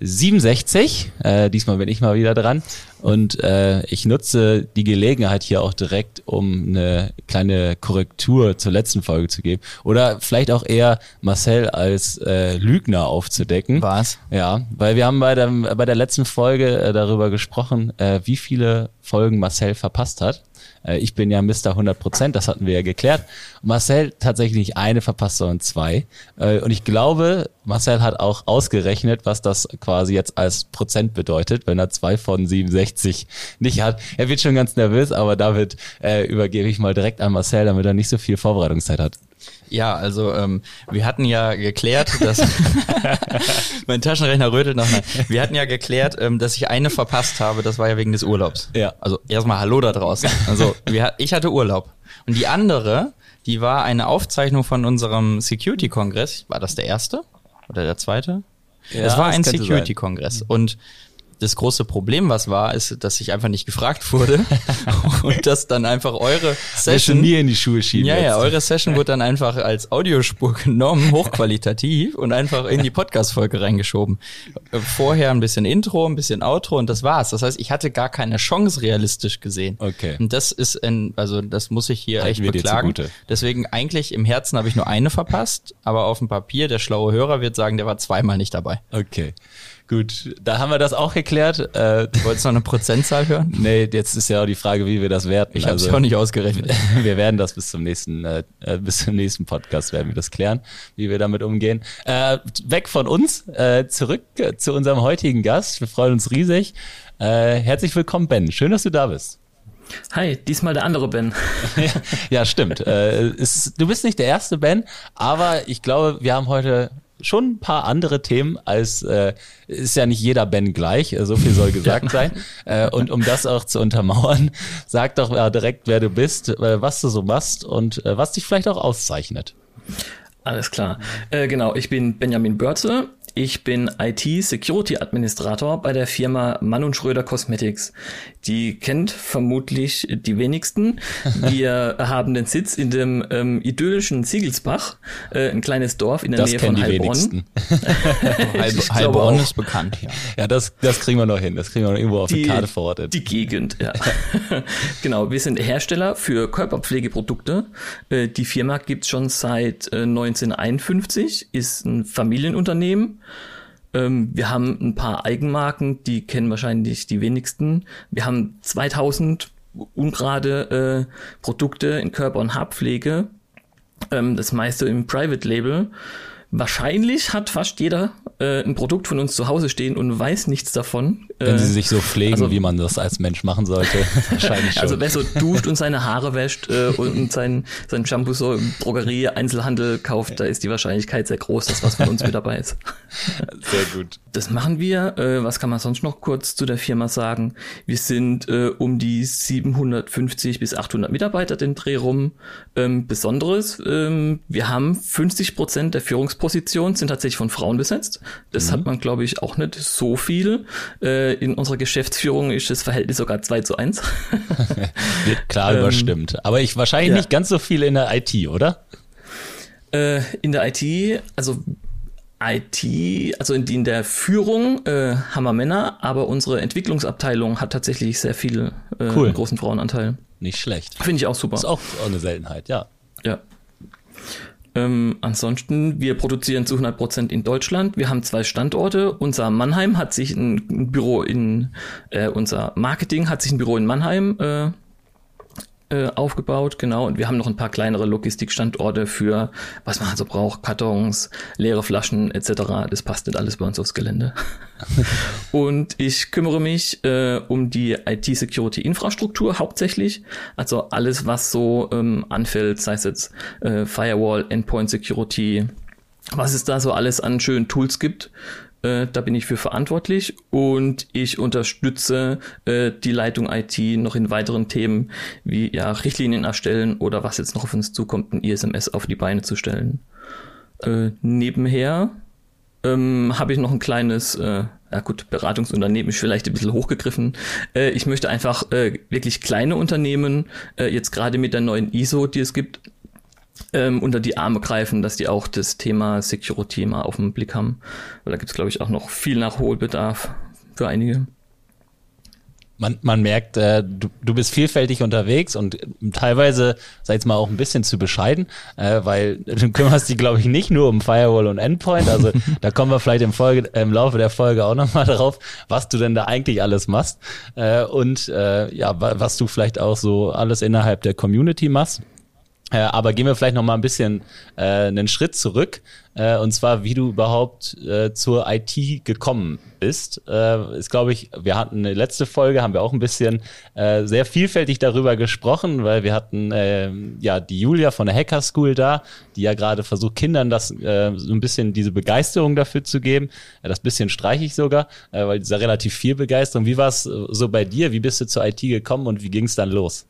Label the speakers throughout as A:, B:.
A: 67. Äh, diesmal bin ich mal wieder dran. Und äh, ich nutze die Gelegenheit hier auch direkt, um eine kleine Korrektur zur letzten Folge zu geben. Oder vielleicht auch eher Marcel als äh, Lügner aufzudecken.
B: Was?
A: Ja, weil wir haben bei der, bei der letzten Folge äh, darüber gesprochen, äh, wie viele Folgen Marcel verpasst hat. Äh, ich bin ja Mr. 100 Prozent, das hatten wir ja geklärt. Marcel tatsächlich nicht eine verpasst, sondern zwei. Äh, und ich glaube, Marcel hat auch ausgerechnet, was das quasi jetzt als Prozent bedeutet, wenn er zwei von 67 nicht hat. Er wird schon ganz nervös, aber damit äh, übergebe ich mal direkt an Marcel, damit er nicht so viel Vorbereitungszeit hat.
B: Ja, also ähm, wir hatten ja geklärt, dass mein Taschenrechner rötelt noch. Nein. Wir hatten ja geklärt, ähm, dass ich eine verpasst habe. Das war ja wegen des Urlaubs.
A: Ja.
B: Also erstmal Hallo da draußen. Also wir, ich hatte Urlaub und die andere, die war eine Aufzeichnung von unserem Security-Kongress. War das der erste oder der zweite?
A: Ja,
B: das war
A: das
B: ein Security-Kongress und das große Problem, was war, ist, dass ich einfach nicht gefragt wurde und dass dann einfach eure Session
A: mir in die Schuhe schieben.
B: Ja,
A: jetzt.
B: ja, eure Session wurde dann einfach als Audiospur genommen, hochqualitativ und einfach in die Podcast-Folge reingeschoben. Vorher ein bisschen Intro, ein bisschen Outro und das war's. Das heißt, ich hatte gar keine Chance realistisch gesehen.
A: Okay.
B: Und das ist ein, also das muss ich hier
A: Halten
B: echt beklagen. Deswegen eigentlich im Herzen habe ich nur eine verpasst, aber auf dem Papier, der schlaue Hörer wird sagen, der war zweimal nicht dabei.
A: Okay. Gut, da haben wir das auch geklärt. Äh,
B: Wolltest du noch eine Prozentzahl hören?
A: nee, jetzt ist ja auch die Frage, wie wir das werten.
B: Ich habe es
A: Also-
B: auch nicht ausgerechnet.
A: wir werden das bis zum nächsten, äh, äh, bis zum nächsten Podcast werden wir das klären, wie wir damit umgehen. Äh, weg von uns, äh, zurück äh, zu unserem heutigen Gast. Wir freuen uns riesig. Äh, herzlich willkommen, Ben. Schön, dass du da bist.
C: Hi, diesmal der andere Ben.
A: ja, stimmt. Äh, es, du bist nicht der erste Ben, aber ich glaube, wir haben heute schon ein paar andere Themen als äh, ist ja nicht jeder Ben gleich, äh, so viel soll gesagt sein. Äh, und um das auch zu untermauern, sag doch äh, direkt, wer du bist, äh, was du so machst und äh, was dich vielleicht auch auszeichnet.
C: Alles klar. Äh, genau, ich bin Benjamin Börze. Ich bin IT-Security-Administrator bei der Firma Mann und Schröder Cosmetics. Die kennt vermutlich die wenigsten. Wir haben den Sitz in dem ähm, idyllischen Siegelsbach, äh, ein kleines Dorf in der
A: Das
C: Nähe von
A: die
C: Heilbronn.
B: Heilbronn
C: auch.
B: ist bekannt, ja.
A: Ja, das, das kriegen wir noch hin. Das kriegen wir noch irgendwo auf die, Karte verortet.
C: Die Gegend, ja. genau, wir sind Hersteller für Körperpflegeprodukte. Äh, Die Firma gibt's schon seit äh, 1951, ist ein Familienunternehmen. Ähm, Wir haben ein paar Eigenmarken, die kennen wahrscheinlich die wenigsten. Wir haben 2000 ungerade äh, Produkte in Körper- und Haarpflege. Ähm, Das meiste im Private Label. Wahrscheinlich hat fast jeder äh, ein Produkt von uns zu Hause stehen und weiß nichts davon.
A: Wenn
C: Äh,
A: sie sich so pflegen,
C: also-
A: wie man das als Mensch machen sollte, wahrscheinlich schon.
C: Also wer so duscht und seine Haare wäscht äh, und sein, sein Shampoo so im Drogerie, Einzelhandel kauft, da ist die Wahrscheinlichkeit sehr groß, dass was von uns mit dabei ist.
A: Sehr gut.
C: Das machen wir. Äh, was kann man sonst noch kurz zu der Firma sagen? Wir sind äh, um die 750 bis 800 Mitarbeiter den Dreh rum. Ähm, Besonderes, ähm, wir haben 50 Prozent der Führungspositionen sind tatsächlich von Frauen besetzt. Das hat man, glaube ich, auch nicht so viel. Äh, in unserer Geschäftsführung ist das Verhältnis sogar 2 zu 1.
A: Wird klar überstimmt. Aber ich wahrscheinlich
C: ja.
A: nicht ganz so viel in der IT, oder?
C: Äh, in der IT, also IT, also in, in der Führung äh, haben wir Männer, aber unsere Entwicklungsabteilung hat tatsächlich sehr viel äh,
A: Cool.
C: großen Frauenanteil.
A: Nicht schlecht.
C: Finde ich auch super.
A: Ist auch eine Seltenheit, ja.
C: Ja. Ähm, ansonsten, wir produzieren zu 100% in Deutschland. Wir haben zwei Standorte. Unser Mannheim hat sich ein, Büro in, äh, unser Marketing hat sich ein Büro in Mannheim äh, äh, aufgebaut, genau. Und wir haben noch ein paar kleinere Logistikstandorte für, was man also braucht, Kartons, leere Flaschen etc. Das passt nicht alles bei uns aufs Gelände. Und ich kümmere mich äh, um die IT-Security-Infrastruktur hauptsächlich. Also alles, was so ähm, anfällt, sei es jetzt äh, Firewall, Endpoint Security, was es da so alles an schönen Tools gibt. Äh, da bin ich für verantwortlich und ich unterstütze äh, die Leitung IT noch in weiteren Themen wie ja Richtlinien erstellen oder was jetzt noch auf uns zukommt, ein ISMS auf die Beine zu stellen. Äh, nebenher ähm, habe ich noch ein kleines, äh, ja gut, Beratungsunternehmen ist vielleicht ein bisschen hochgegriffen. Äh, ich möchte einfach äh, wirklich kleine Unternehmen, äh, jetzt gerade mit der neuen ISO, die es gibt, ähm, unter die Arme greifen, dass die auch das Thema Security mal auf den Blick haben. Weil da gibt es, glaube ich, auch noch viel Nachholbedarf für einige.
A: Man, man merkt, äh, du, du bist vielfältig unterwegs und teilweise, sag ich mal, auch ein bisschen zu bescheiden, äh, weil du kümmerst dich, glaube ich, nicht nur um Firewall und Endpoint. Also da kommen wir vielleicht im, Folge, im Laufe der Folge auch nochmal drauf, was du denn da eigentlich alles machst äh, und äh, ja, was du vielleicht auch so alles innerhalb der Community machst. Äh, aber gehen wir vielleicht noch mal ein bisschen äh, einen Schritt zurück. Äh, und zwar, wie du überhaupt äh, zur IT gekommen bist. Äh, ist, glaube ich, wir hatten eine letzte Folge, haben wir auch ein bisschen äh, sehr vielfältig darüber gesprochen, weil wir hatten äh, ja die Julia von der Hacker School da, die ja gerade versucht, Kindern das äh, so ein bisschen diese Begeisterung dafür zu geben. Äh, das bisschen streiche ich sogar, äh, weil dieser relativ viel Begeisterung. Wie war es so bei dir? Wie bist du zur IT gekommen und wie ging es dann los?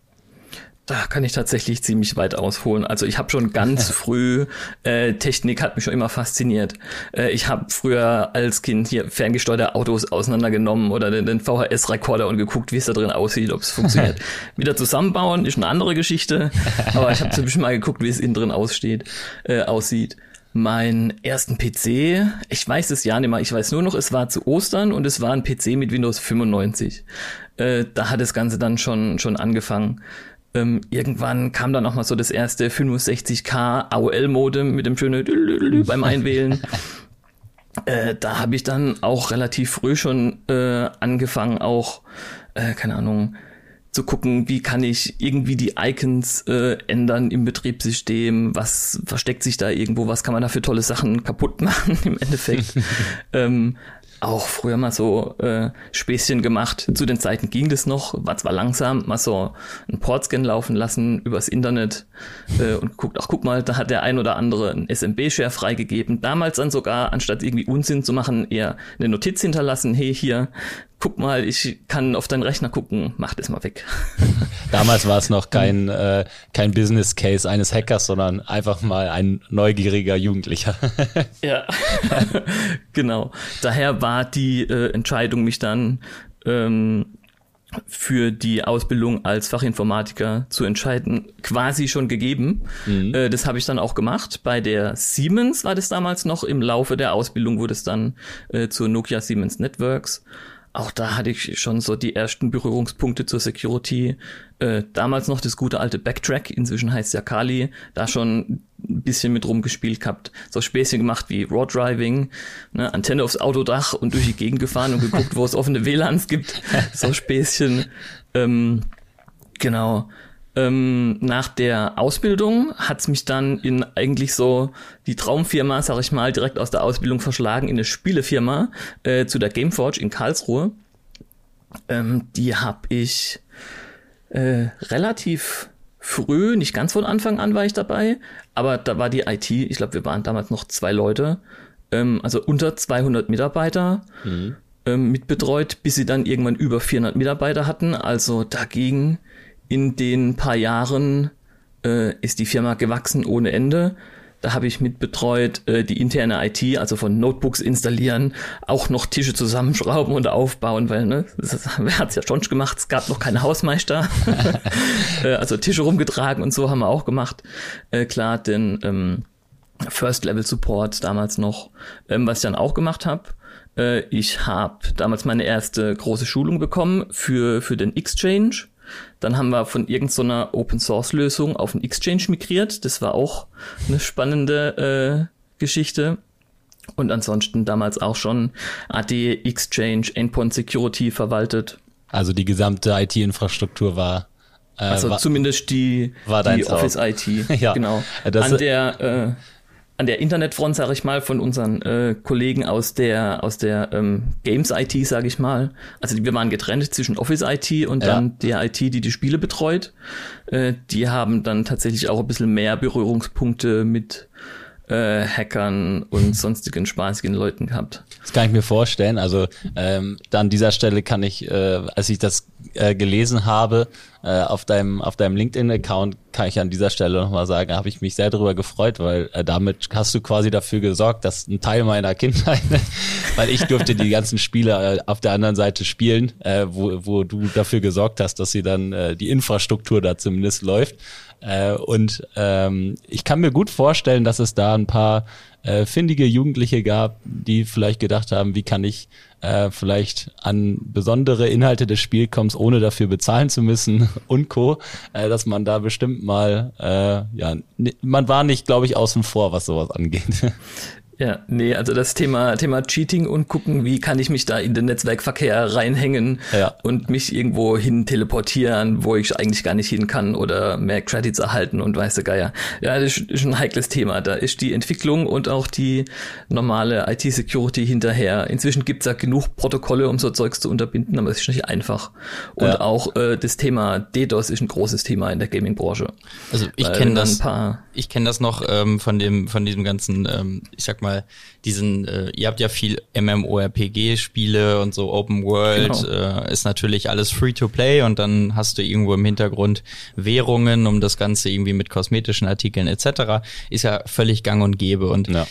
C: Da kann ich tatsächlich ziemlich weit ausholen. Also ich habe schon ganz früh, äh, Technik hat mich schon immer fasziniert. Äh, ich habe früher als Kind hier ferngesteuerte Autos auseinandergenommen oder den, den VHS-Rekorder und geguckt, wie es da drin aussieht, ob es funktioniert. Wieder zusammenbauen ist eine andere Geschichte, aber ich habe zumindest mal geguckt, wie es innen drin aussteht, äh, aussieht. Mein ersten PC, ich weiß es ja nicht mehr, ich weiß nur noch, es war zu Ostern und es war ein PC mit Windows 95. Äh, da hat das Ganze dann schon, schon angefangen. Ähm, irgendwann kam dann auch mal so das erste 65K AOL-Modem mit dem schönen beim Einwählen. äh, da habe ich dann auch relativ früh schon äh, angefangen, auch, äh, keine Ahnung, zu gucken, wie kann ich irgendwie die Icons äh, ändern im Betriebssystem, was versteckt sich da irgendwo, was kann man da für tolle Sachen kaputt machen im Endeffekt. ähm, auch früher mal so äh, Späßchen gemacht. Zu den Zeiten ging das noch, war zwar langsam, mal so einen Portscan laufen lassen übers Internet äh, und guckt, ach guck mal, da hat der ein oder andere einen SMB-Share freigegeben. Damals dann sogar, anstatt irgendwie Unsinn zu machen, eher eine Notiz hinterlassen, hey hier, guck mal, ich kann auf deinen Rechner gucken, mach das mal weg.
A: Damals war es noch kein, äh, kein Business Case eines Hackers, sondern einfach mal ein neugieriger Jugendlicher.
C: ja, genau. Daher war die äh, Entscheidung, mich dann ähm, für die Ausbildung als Fachinformatiker zu entscheiden, quasi schon gegeben. Mhm. Äh, das habe ich dann auch gemacht. Bei der Siemens war das damals noch. Im Laufe der Ausbildung wurde es dann äh, zur Nokia Siemens Networks auch da hatte ich schon so die ersten Berührungspunkte zur Security. Äh, damals noch das gute alte Backtrack, inzwischen heißt es ja Kali, da schon ein bisschen mit rumgespielt gehabt. So Späßchen gemacht wie Raw Driving, ne, Antenne aufs Autodach und durch die Gegend gefahren und geguckt, wo es offene WLANs gibt. So Späßchen. Ähm, genau. Ähm, nach der Ausbildung hat's mich dann in eigentlich so die Traumfirma, sag ich mal, direkt aus der Ausbildung verschlagen in eine Spielefirma äh, zu der Gameforge in Karlsruhe. Ähm, die habe ich äh, relativ früh, nicht ganz von Anfang an war ich dabei, aber da war die IT, ich glaube, wir waren damals noch zwei Leute, ähm, also unter 200 Mitarbeiter. Mhm. Ähm, mitbetreut, bis sie dann irgendwann über 400 Mitarbeiter hatten. Also dagegen in den paar Jahren äh, ist die Firma gewachsen ohne Ende. Da habe ich mitbetreut äh, die interne IT, also von Notebooks installieren, auch noch Tische zusammenschrauben und aufbauen, weil ne, das, wer hat's ja schon gemacht, es gab noch keine Hausmeister. äh, also Tische rumgetragen und so haben wir auch gemacht. Äh, klar, den ähm, First Level Support damals noch, ähm, was ich dann auch gemacht habe. Äh, ich habe damals meine erste große Schulung bekommen für, für den Exchange dann haben wir von irgendeiner so Open Source Lösung auf einen Exchange migriert. Das war auch eine spannende äh, Geschichte. Und ansonsten damals auch schon AD Exchange Endpoint Security verwaltet.
A: Also die gesamte IT-Infrastruktur war
C: äh, also war, zumindest die, die Office
A: auch.
C: IT. ja. Genau. Das, An der äh, an der Internetfront, sage ich mal, von unseren äh, Kollegen aus der aus der ähm, Games IT, sage ich mal. Also wir waren getrennt zwischen Office IT und ja. dann der IT, die die Spiele betreut. Äh, die haben dann tatsächlich auch ein bisschen mehr Berührungspunkte mit äh, Hackern und sonstigen spaßigen Leuten gehabt.
A: Das kann ich mir vorstellen. Also ähm, da an dieser Stelle kann ich, äh, als ich das äh, gelesen habe, äh, auf deinem, auf deinem LinkedIn-Account, kann ich an dieser Stelle nochmal sagen, habe ich mich sehr darüber gefreut, weil äh, damit hast du quasi dafür gesorgt, dass ein Teil meiner Kindheit, weil ich durfte die ganzen Spiele äh, auf der anderen Seite spielen, äh, wo, wo du dafür gesorgt hast, dass sie dann äh, die Infrastruktur da zumindest läuft. Äh, und ähm, ich kann mir gut vorstellen, dass es da ein paar äh, findige Jugendliche gab, die vielleicht gedacht haben, wie kann ich äh, vielleicht an besondere Inhalte des Spielkommens, ohne dafür bezahlen zu müssen und Co., äh, dass man da bestimmt mal, äh, ja, man war nicht, glaube ich, außen vor, was sowas angeht.
C: Ja, nee, also das Thema, Thema Cheating und gucken, wie kann ich mich da in den Netzwerkverkehr reinhängen
A: Ja.
C: und mich irgendwo hin teleportieren, wo ich eigentlich gar nicht hin kann oder mehr Credits erhalten und weiß der Geier. Ja, das ist ein heikles Thema. Da ist die Entwicklung und auch die normale IT-Security hinterher. Inzwischen gibt's ja genug Protokolle, um so Zeugs zu unterbinden, aber es ist nicht einfach. Und
A: Ja.
C: auch äh, das Thema DDoS ist ein großes Thema in der Gaming-Branche.
B: Also ich kenne das,
C: ein paar
B: ich kenne das noch ähm, von dem, von diesem ganzen, ähm, ich sag mal, diesen, äh, ihr habt ja viel MMORPG-Spiele und so Open World,
C: Genau.
B: äh, ist natürlich alles free to play und dann hast du irgendwo im Hintergrund Währungen, um das Ganze irgendwie mit kosmetischen Artikeln etc. Ist ja völlig gang und gäbe und
A: Ja.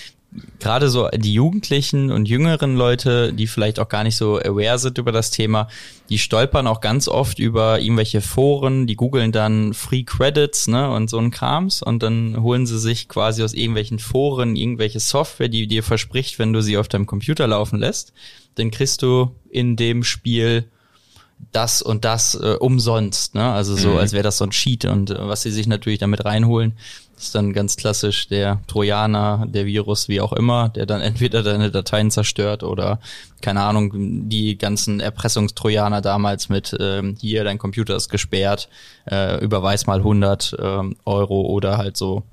B: Gerade so die Jugendlichen und jüngeren Leute, die vielleicht auch gar nicht so aware sind über das Thema, die stolpern auch ganz oft über irgendwelche Foren, die googeln dann Free Credits, ne, und so ein Krams und dann holen sie sich quasi aus irgendwelchen Foren irgendwelche Software, die dir verspricht, wenn du sie auf deinem Computer laufen lässt, dann kriegst du in dem Spiel das und das äh, umsonst, ne? Also so, als wäre das so ein Cheat und äh, was sie sich natürlich damit reinholen, ist dann ganz klassisch der Trojaner, der Virus, wie auch immer, der dann entweder deine Dateien zerstört oder keine Ahnung, die ganzen Erpressungstrojaner damals mit ähm, hier dein Computer ist gesperrt, äh, überweis mal 100 ähm, Euro oder halt so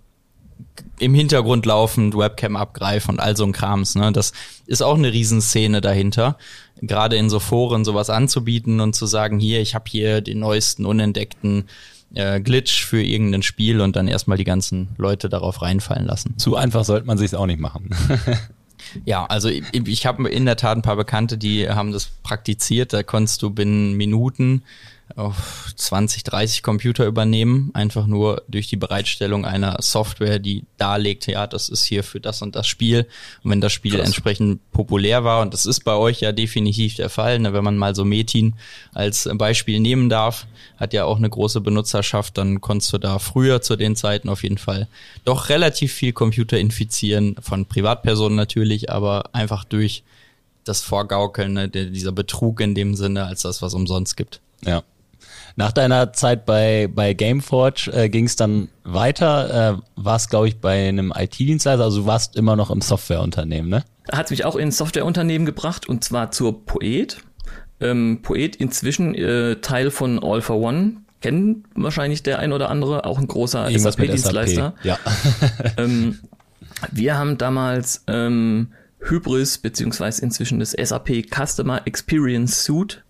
B: im Hintergrund laufend, Webcam abgreifen und all so ein Krams. Ne? Das ist auch eine Riesenszene dahinter. Gerade in so Foren sowas anzubieten und zu sagen, hier, ich habe hier den neuesten, unentdeckten äh, Glitch für irgendein Spiel und dann erstmal die ganzen Leute darauf reinfallen lassen.
A: Zu einfach sollte man sich's auch nicht machen.
B: Ja, also ich, ich habe in der Tat ein paar Bekannte, die haben das praktiziert. Da konntest du binnen Minuten auf 20, 30 Computer übernehmen, einfach nur durch die Bereitstellung einer Software, die darlegt, ja, das ist hier für das und das Spiel. Und wenn das Spiel
C: Krass.
B: entsprechend populär war, und das ist bei euch ja definitiv der Fall, ne, wenn man mal so Metin als Beispiel nehmen darf, hat ja auch eine große Benutzerschaft, dann konntest du da früher zu den Zeiten auf jeden Fall doch relativ viel Computer infizieren, von Privatpersonen natürlich, aber einfach durch das Vorgaukeln, ne, dieser Betrug in dem Sinne, als das, was umsonst gibt.
A: Ja. Nach deiner Zeit bei, bei Gameforge äh, ging es dann weiter, äh, warst, glaube ich, bei einem IT-Dienstleister, also du warst immer noch im Softwareunternehmen, ne?
C: hat mich auch in ein Softwareunternehmen gebracht und zwar zur Poet. Ähm, Poet inzwischen äh, Teil von All for One. Kennen wahrscheinlich der ein oder andere, auch ein großer SAP-Dienstleister.
A: SAP. Ja.
C: ähm, wir haben damals ähm, Hybris beziehungsweise inzwischen das SAP Customer Experience Suite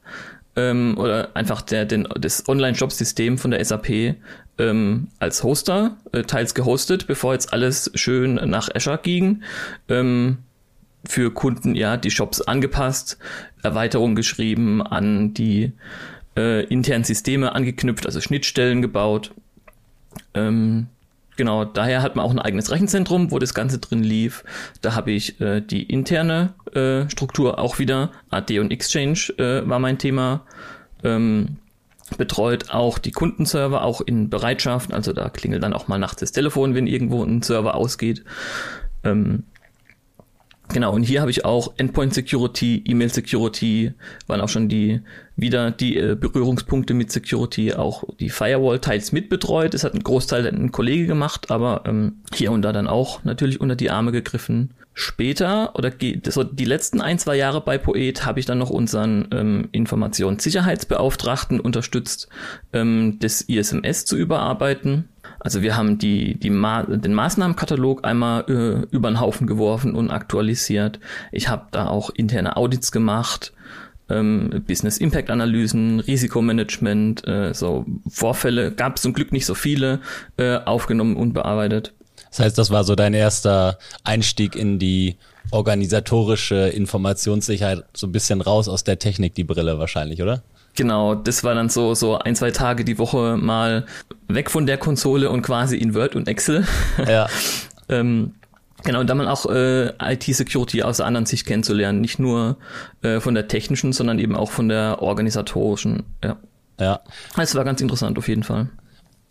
C: ähm, oder einfach der, den, das Online-Shop-System von der SAP ähm, als Hoster, äh, teils gehostet, bevor jetzt alles schön nach Azure ging. Ähm, für Kunden ja die Shops angepasst, Erweiterungen geschrieben, an die äh, internen Systeme angeknüpft, also Schnittstellen gebaut. Ähm, genau, daher hat man auch ein eigenes Rechenzentrum, wo das Ganze drin lief. Da habe ich äh, die interne äh, Struktur auch wieder, AD und Exchange äh, war mein Thema. Ähm, betreut auch die Kundenserver, auch in Bereitschaft. Also da klingelt dann auch mal nachts das Telefon, wenn irgendwo ein Server ausgeht. Ähm, Genau, und hier habe ich auch Endpoint Security, E-Mail Security, waren auch schon die wieder die äh, Berührungspunkte mit Security, auch die Firewall teils mitbetreut. Das hat ein Großteil ein Kollege gemacht, aber ähm, hier und da dann auch natürlich unter die Arme gegriffen. Später oder so die letzten ein, zwei Jahre bei Poet habe ich dann noch unseren ähm, Informationssicherheitsbeauftragten unterstützt, ähm, das ISMS zu überarbeiten. Also wir haben die, die Ma den Maßnahmenkatalog einmal äh, über den Haufen geworfen und aktualisiert. Ich habe da auch interne Audits gemacht, ähm, Business Impact Analysen, Risikomanagement, äh, so Vorfälle gab es zum Glück nicht so viele äh, aufgenommen und bearbeitet.
A: Das heißt, das war so dein erster Einstieg in die organisatorische Informationssicherheit, so ein bisschen raus aus der Technik, die Brille wahrscheinlich, oder?
C: Genau, das war dann so, so ein, zwei Tage die Woche mal weg von der Konsole und quasi in Word und Excel.
A: Ja.
C: ähm, Genau, und dann auch äh, IT-Security aus der anderen Sicht kennenzulernen, nicht nur äh, von der technischen, sondern eben auch von der organisatorischen. Ja.
A: Ja.
C: Es war ganz interessant auf jeden Fall.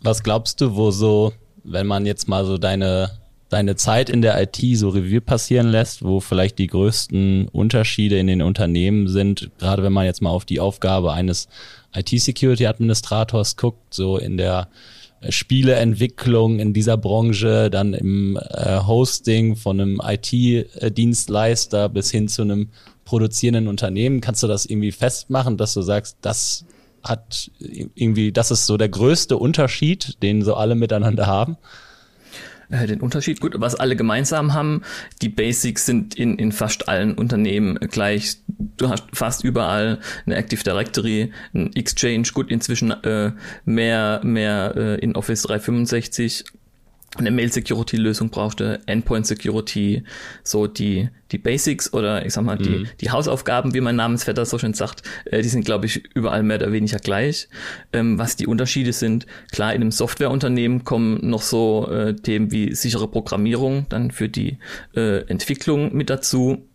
A: Was glaubst du, wo so, wenn man jetzt mal so deine deine Zeit in der IT so Revue passieren lässt, wo vielleicht die größten Unterschiede in den Unternehmen sind, gerade wenn man jetzt mal auf die Aufgabe eines IT-Security-Administrators guckt, so in der Spieleentwicklung in dieser Branche, dann im äh, Hosting von einem IT-Dienstleister bis hin zu einem produzierenden Unternehmen. Kannst du das irgendwie festmachen, dass du sagst, das hat irgendwie, das ist so der größte Unterschied, den so alle miteinander haben?
C: Äh, den Unterschied. Gut, was alle gemeinsam haben, die Basics sind in, in fast allen Unternehmen gleich. Du hast fast überall eine Active Directory, ein Exchange, gut, inzwischen äh, mehr, mehr äh, in Office 365 eine Mail-Security-Lösung brauchte, Endpoint-Security, so die, die Basics oder ich sag mal, die, mhm. die Hausaufgaben, wie mein Namensvetter so schön sagt, äh, die sind, glaube ich, überall mehr oder weniger gleich. Ähm, was die Unterschiede sind, klar, in einem Softwareunternehmen kommen noch so äh, Themen wie sichere Programmierung dann für die äh, Entwicklung mit dazu.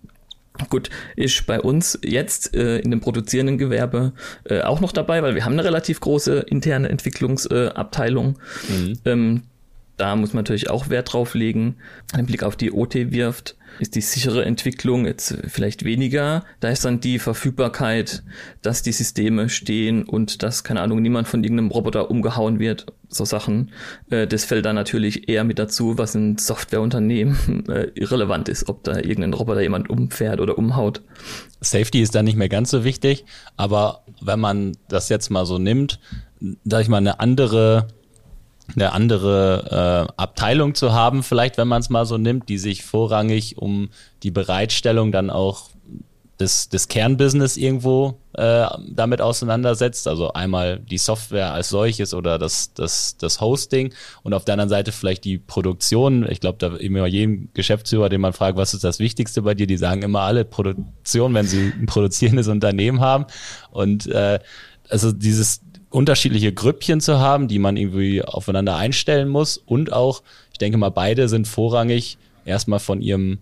C: Gut, ist bei uns jetzt äh, in dem produzierenden Gewerbe äh, auch noch dabei, weil wir haben eine relativ große interne Entwicklungsabteilung. Äh, mhm. ähm, da muss man natürlich auch Wert drauf legen. Ein Blick auf die OT wirft, ist die sichere Entwicklung jetzt vielleicht weniger. Da ist dann die Verfügbarkeit, dass die Systeme stehen und dass, keine Ahnung, niemand von irgendeinem Roboter umgehauen wird. So Sachen. Äh, das fällt dann natürlich eher mit dazu, was ein Softwareunternehmen äh, irrelevant ist, ob da irgendein Roboter jemand umfährt oder umhaut.
A: Safety ist da nicht mehr ganz so wichtig, aber wenn man das jetzt mal so nimmt, sag ich mal, eine andere eine andere äh, Abteilung zu haben, vielleicht wenn man es mal so nimmt, die sich vorrangig um die Bereitstellung dann auch des, des Kernbusiness irgendwo äh, damit auseinandersetzt. Also einmal die Software als solches oder das, das, das Hosting und auf der anderen Seite vielleicht die Produktion. Ich glaube, da immer jedem Geschäftsführer, den man fragt, was ist das Wichtigste bei dir, die sagen immer alle Produktion, wenn sie ein produzierendes Unternehmen haben. Und äh, also dieses unterschiedliche Grüppchen zu haben, die man irgendwie aufeinander einstellen muss. Und auch, ich denke mal, beide sind vorrangig erstmal von ihrem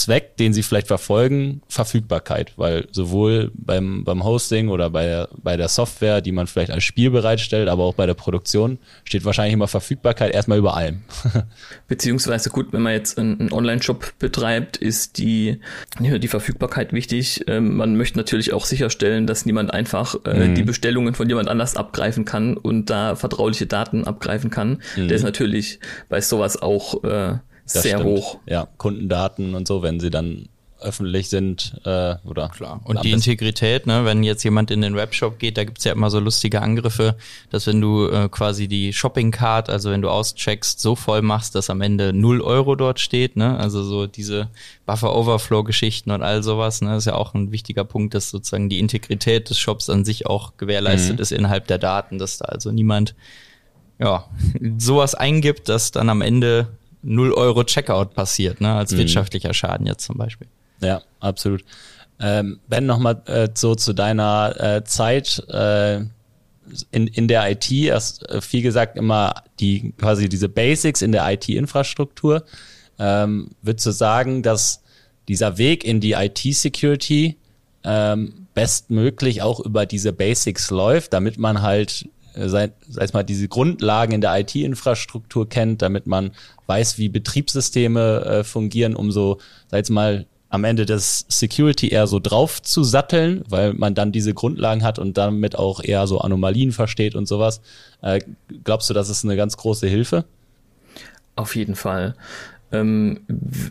A: Zweck, den sie vielleicht verfolgen, Verfügbarkeit, weil sowohl beim, beim Hosting oder bei der, bei der Software, die man vielleicht als Spiel bereitstellt, aber auch bei der Produktion, steht wahrscheinlich immer Verfügbarkeit erstmal über allem.
C: Beziehungsweise gut, wenn man jetzt einen, Online-Shop betreibt, ist die, die Verfügbarkeit wichtig. Ähm, man möchte natürlich auch sicherstellen, dass niemand einfach äh, mhm. die Bestellungen von jemand anders abgreifen kann und da vertrauliche Daten abgreifen kann. Mhm. Der ist natürlich bei sowas auch äh, das sehr stimmt. hoch.
A: Ja, Kundendaten und so, wenn sie dann öffentlich sind äh, oder
B: klar und die Integrität ne wenn jetzt jemand in den Webshop geht da gibt's ja immer so lustige Angriffe dass wenn du äh, quasi die Shopping Card also wenn du auscheckst so voll machst dass am Ende null Euro dort steht ne also so diese Buffer Overflow Geschichten und all sowas ne ist ja auch ein wichtiger Punkt dass sozusagen die Integrität des Shops an sich auch gewährleistet mhm. ist innerhalb der Daten dass da also niemand ja sowas eingibt dass dann am Ende 0 Euro Checkout passiert, ne, als mhm. wirtschaftlicher Schaden jetzt zum Beispiel.
A: Ja, absolut. Ähm, ben, nochmal äh, so zu deiner äh, Zeit äh, in, in der IT. Erst äh, viel gesagt immer die quasi diese Basics in der IT-Infrastruktur. Ähm, würdest du sagen, dass dieser Weg in die IT-Security ähm, bestmöglich auch über diese Basics läuft, damit man halt sei, sei es mal diese Grundlagen in der IT-Infrastruktur kennt, damit man weiß, wie Betriebssysteme äh, fungieren, um so, sei es mal am Ende das Security eher so drauf zu satteln, weil man dann diese Grundlagen hat und damit auch eher so Anomalien versteht und sowas. Äh, glaubst du, das ist eine ganz große Hilfe?
C: Auf jeden Fall ähm,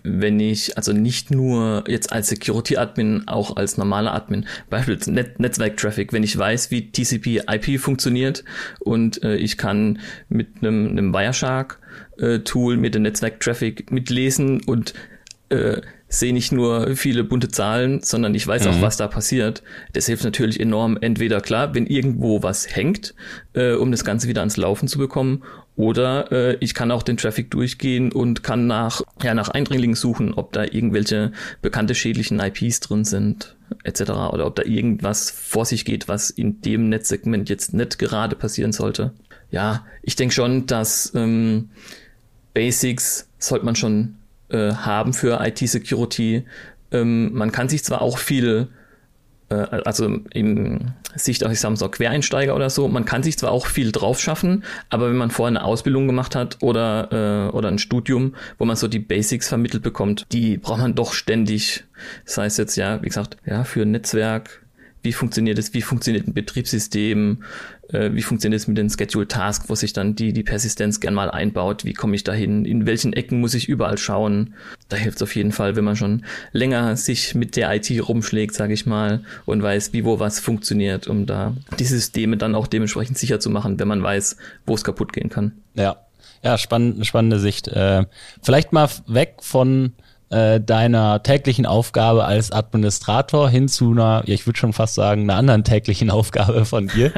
C: wenn ich also nicht nur jetzt als Security-Admin, auch als normaler Admin, beispielsweise Net Netzwerk-Traffic, wenn ich weiß, wie TCP/IP funktioniert und äh, ich kann mit einem, einem Wireshark-Tool äh, mit dem Netzwerk-Traffic mitlesen und äh, sehe nicht nur viele bunte Zahlen, sondern ich weiß mhm. auch, was da passiert. Das hilft natürlich enorm. Entweder klar, wenn irgendwo was hängt, äh, um das Ganze wieder ans Laufen zu bekommen, Oder äh, ich kann auch den Traffic durchgehen und kann nach, ja, nach Eindringlingen suchen, ob da irgendwelche bekannte schädlichen IPs drin sind, etc. Oder ob da irgendwas vor sich geht, was in dem Netzsegment jetzt nicht gerade passieren sollte. Ja, ich denke schon, dass ähm, Basics sollte man schon äh, haben für IT-Security. Ähm, man kann sich zwar auch viel also in Sicht, ich sage so Quereinsteiger oder so, man kann sich zwar auch viel drauf schaffen, aber wenn man vorher eine Ausbildung gemacht hat oder, äh, oder ein Studium, wo man so die Basics vermittelt bekommt, die braucht man doch ständig. Das heißt jetzt ja, wie gesagt, ja, für ein Netzwerk, wie funktioniert es, wie funktioniert ein Betriebssystem, äh, wie funktioniert es mit den Schedule Task, wo sich dann die, die Persistenz gern mal einbaut, wie komme ich dahin, in welchen Ecken muss ich überall schauen. Da hilft es auf jeden Fall, wenn man schon länger sich mit der IT rumschlägt, sage ich mal, und weiß, wie wo was funktioniert, um da die Systeme dann auch dementsprechend sicher zu machen, wenn man weiß, wo es kaputt gehen kann.
A: Ja, ja, spannend, spannende Sicht. Äh, vielleicht mal weg von äh, deiner täglichen Aufgabe als Administrator hin zu einer, ja, ich würde schon fast sagen, einer anderen täglichen Aufgabe von dir,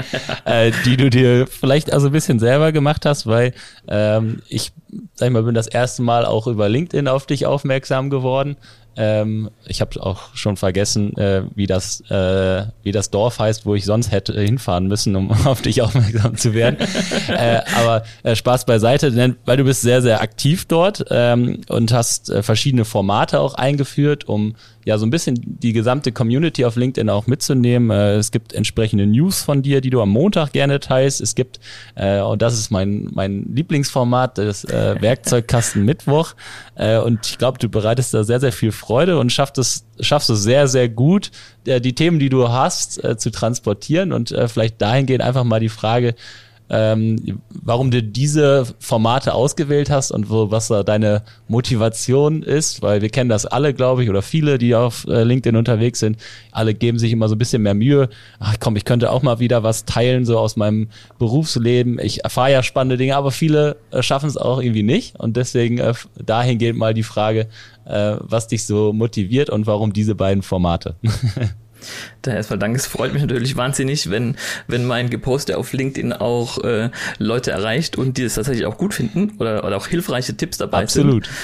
A: äh, die du dir vielleicht also ein bisschen selber gemacht hast, weil ähm, ich, sag ich mal, bin das erste Mal auch über LinkedIn auf dich aufmerksam geworden ähm, ich habe auch schon vergessen, äh, wie das äh, wie das Dorf heißt, wo ich sonst hätte hinfahren müssen, um auf dich aufmerksam zu werden. äh, aber äh, Spaß beiseite, denn weil du bist sehr sehr aktiv dort ähm, und hast äh, verschiedene Formate auch eingeführt, um ja so ein bisschen die gesamte Community auf LinkedIn auch mitzunehmen. Äh, es gibt entsprechende News von dir, die du am Montag gerne teilst. Es gibt, äh, und das ist mein, mein Lieblingsformat, das äh, Werkzeugkasten Mittwoch. Äh, und ich glaube, du bereitest da sehr, sehr viel Freude und schaffst es, schaffst es sehr, sehr gut, äh, die Themen, die du hast, äh, zu transportieren. Und äh, vielleicht dahingehend einfach mal die Frage, ähm, warum du diese Formate ausgewählt hast und wo, was da deine Motivation ist, weil wir kennen das alle, glaube ich, oder viele, die auf äh, LinkedIn unterwegs sind. Alle geben sich immer so ein bisschen mehr Mühe. Ach komm, ich könnte auch mal wieder was teilen, so aus meinem Berufsleben. Ich erfahre ja spannende Dinge, aber viele äh, schaffen es auch irgendwie nicht. Und deswegen äh, dahingehend mal die Frage, äh, was dich so motiviert und warum diese beiden Formate.
C: Da erstmal danke. Es freut mich natürlich wahnsinnig, wenn, wenn mein Geposte auf LinkedIn auch äh, Leute erreicht und die es tatsächlich auch gut finden oder, oder auch hilfreiche Tipps dabei
A: Absolut.
C: sind.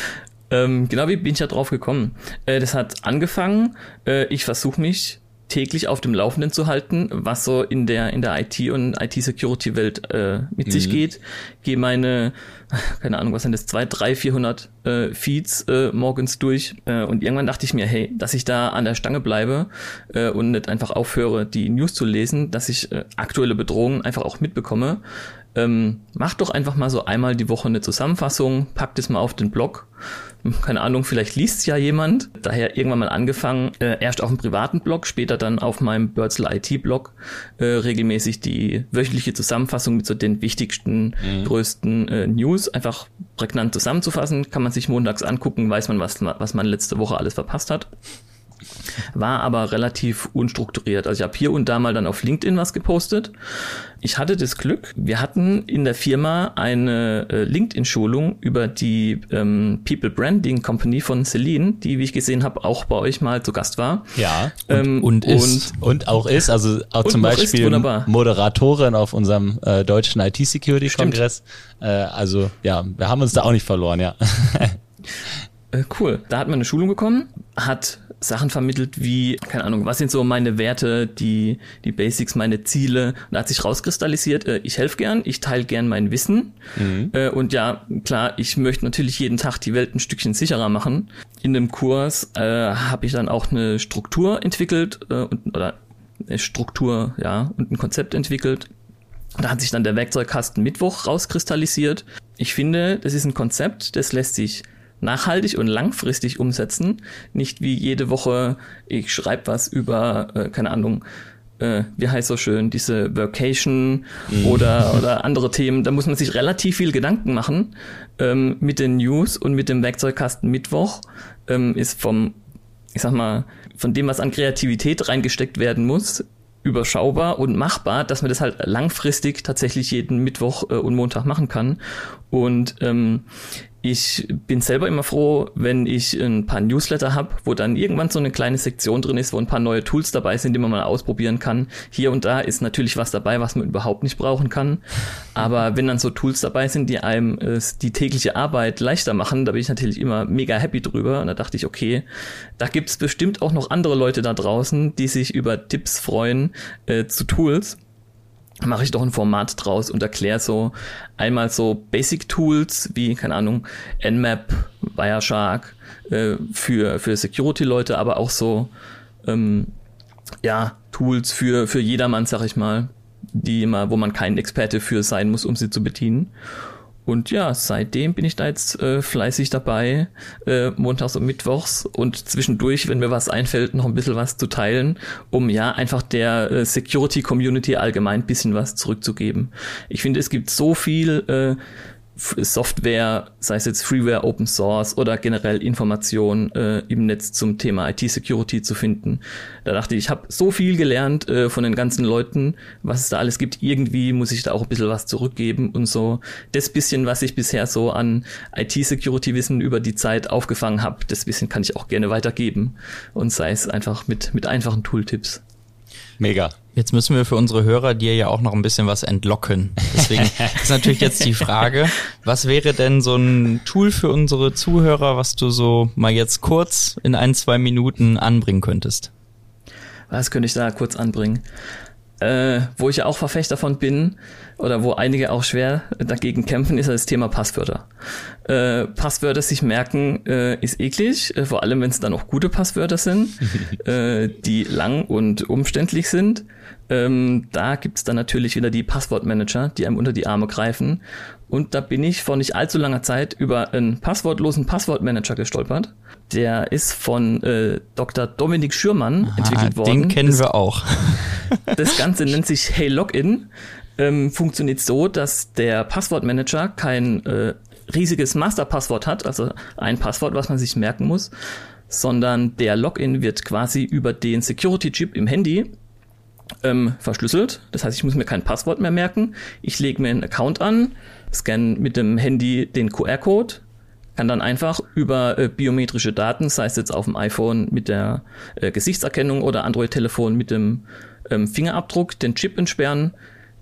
C: Ähm, genau, wie bin ich da drauf gekommen? Äh, das hat angefangen, äh, ich versuche mich täglich auf dem Laufenden zu halten, was so in der in der IT und IT-Security Welt äh, mit mhm. sich geht. Gehe meine keine Ahnung, was sind das zwei, drei, vierhundert äh, Feeds äh, morgens durch äh, und irgendwann dachte ich mir, hey, dass ich da an der Stange bleibe äh, und nicht einfach aufhöre, die News zu lesen, dass ich äh, aktuelle Bedrohungen einfach auch mitbekomme. Ähm, mach doch einfach mal so einmal die Woche eine Zusammenfassung, pack das mal auf den Blog keine Ahnung, vielleicht liest ja jemand. Daher irgendwann mal angefangen, äh, erst auf dem privaten Blog, später dann auf meinem Börzel IT Blog äh, regelmäßig die wöchentliche Zusammenfassung mit so den wichtigsten, mhm. größten äh, News einfach prägnant zusammenzufassen. Kann man sich montags angucken, weiß man, was, was man letzte Woche alles verpasst hat war aber relativ unstrukturiert. Also ich habe hier und da mal dann auf LinkedIn was gepostet. Ich hatte das Glück, wir hatten in der Firma eine äh, LinkedIn-Schulung über die ähm, People Branding Company von Celine, die, wie ich gesehen habe, auch bei euch mal zu Gast war.
A: Ja, und, ähm, und ist. Und, und, auch ist, also auch zum Beispiel ist, Moderatorin auf unserem äh, deutschen IT-Security-Kongress. Äh, also ja, wir haben uns da auch nicht verloren, ja.
C: Äh, cool. Da hat man eine Schulung bekommen, hat Sachen vermittelt wie, keine Ahnung, was sind so meine Werte, die, die Basics, meine Ziele. Und da hat sich rauskristallisiert, äh, ich helfe gern, ich teile gern mein Wissen. Mhm. Äh, und ja, klar, ich möchte natürlich jeden Tag die Welt ein Stückchen sicherer machen. In dem Kurs äh, habe ich dann auch eine Struktur entwickelt äh, und, oder eine Struktur, ja, und ein Konzept entwickelt. Da hat sich dann der Werkzeugkasten Mittwoch rauskristallisiert. Ich finde, das ist ein Konzept, das lässt sich nachhaltig und langfristig umsetzen. Nicht wie jede Woche, ich schreibe was über, äh, keine Ahnung, äh, wie heißt so schön, diese Vacation mhm. oder, oder andere Themen. Da muss man sich relativ viel Gedanken machen. Ähm, mit den News und mit dem Werkzeugkasten Mittwoch ähm, ist vom, ich sag mal, von dem, was an Kreativität reingesteckt werden muss, überschaubar und machbar, dass man das halt langfristig tatsächlich jeden Mittwoch äh, und Montag machen kann. Und ähm, ich bin selber immer froh, wenn ich ein paar Newsletter habe, wo dann irgendwann so eine kleine Sektion drin ist, wo ein paar neue Tools dabei sind, die man mal ausprobieren kann. Hier und da ist natürlich was dabei, was man überhaupt nicht brauchen kann. Aber wenn dann so Tools dabei sind, die einem äh, die tägliche Arbeit leichter machen, da bin ich natürlich immer mega happy drüber. Und da dachte ich, okay, da gibt's bestimmt auch noch andere Leute da draußen, die sich über Tipps freuen äh, zu Tools mache ich doch ein Format draus und erkläre so einmal so Basic Tools wie, keine Ahnung, Nmap, Wireshark äh, für, für Security-Leute, aber auch so ähm, ja, Tools für, für jedermann, sag ich mal, die immer, wo man kein Experte für sein muss, um sie zu bedienen. Und ja, seitdem bin ich da jetzt äh, fleißig dabei, äh, montags und mittwochs und zwischendurch, wenn mir was einfällt, noch ein bisschen was zu teilen, um ja einfach der äh, Security Community allgemein ein bisschen was zurückzugeben. Ich finde, es gibt so viel äh, Software, sei es jetzt Freeware, Open Source oder generell Informationen äh, im Netz zum Thema IT-Security zu finden. Da dachte ich, ich habe so viel gelernt äh, von den ganzen Leuten, was es da alles gibt. Irgendwie muss ich da auch ein bisschen was zurückgeben und so. Das bisschen, was ich bisher so an IT-Security-Wissen über die Zeit aufgefangen habe, das bisschen kann ich auch gerne weitergeben. Und sei es einfach mit, mit einfachen Tooltips.
B: Mega. Jetzt müssen wir für unsere Hörer dir ja auch noch ein bisschen was entlocken. Deswegen ist natürlich jetzt die Frage, was wäre denn so ein Tool für unsere Zuhörer, was du so mal jetzt kurz in ein, zwei Minuten anbringen könntest?
C: Was könnte ich da kurz anbringen? Äh, wo ich ja auch Verfechter von bin, oder wo einige auch schwer dagegen kämpfen, ist das Thema Passwörter. Äh, Passwörter sich merken äh, ist eklig, äh, vor allem wenn es dann auch gute Passwörter sind, äh, die lang und umständlich sind. Ähm, da gibt's dann natürlich wieder die Passwortmanager, die einem unter die Arme greifen. Und da bin ich vor nicht allzu langer Zeit über einen passwortlosen Passwortmanager gestolpert. Der ist von äh, Dr. Dominik Schürmann Aha, entwickelt worden.
B: Den kennen das, wir auch.
C: das Ganze nennt sich Hey Login. Ähm, funktioniert so, dass der Passwortmanager kein äh, riesiges Masterpasswort hat, also ein Passwort, was man sich merken muss, sondern der Login wird quasi über den Security-Chip im Handy ähm, verschlüsselt. Das heißt, ich muss mir kein Passwort mehr merken. Ich lege mir einen Account an, scanne mit dem Handy den QR-Code, kann dann einfach über äh, biometrische Daten, sei es jetzt auf dem iPhone mit der äh, Gesichtserkennung oder Android-Telefon mit dem ähm, Fingerabdruck, den Chip entsperren.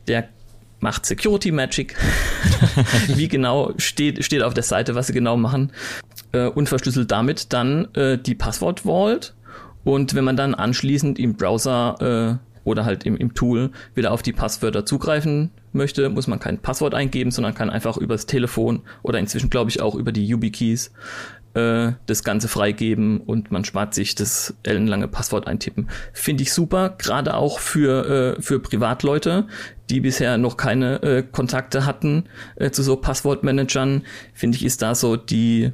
C: Der macht Security Magic. Wie genau steht, steht auf der Seite, was sie genau machen. Äh, und verschlüsselt damit dann äh, die Passwort Vault. Und wenn man dann anschließend im Browser äh, oder halt im, im Tool wieder auf die Passwörter zugreifen möchte, muss man kein Passwort eingeben, sondern kann einfach übers Telefon oder inzwischen glaube ich auch über die YubiKeys äh, das Ganze freigeben und man spart sich das ellenlange Passwort eintippen. Finde ich super, gerade auch für, äh, für Privatleute, die bisher noch keine äh, Kontakte hatten äh, zu so Passwortmanagern. Finde ich, ist da so die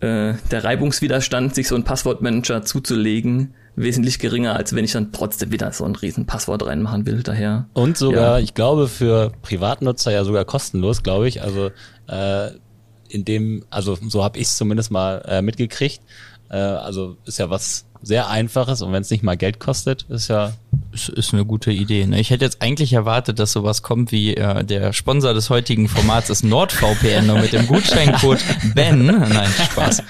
C: äh, der Reibungswiderstand, sich so einen Passwortmanager zuzulegen, wesentlich geringer, als wenn ich dann trotzdem wieder so ein riesen Passwort reinmachen will. Daher.
A: Und sogar, ja. ich glaube, für Privatnutzer ja sogar kostenlos, glaube ich. Also äh, in dem, also so habe ich es zumindest mal äh, mitgekriegt. Äh, also ist ja was sehr Einfaches und wenn es nicht mal Geld kostet, ist ja
B: ist, ist eine gute Idee. Ne? Ich hätte jetzt eigentlich erwartet, dass sowas kommt wie äh, der Sponsor des heutigen Formats ist NordVPN und mit dem Gutscheincode Ben. Nein, Spaß.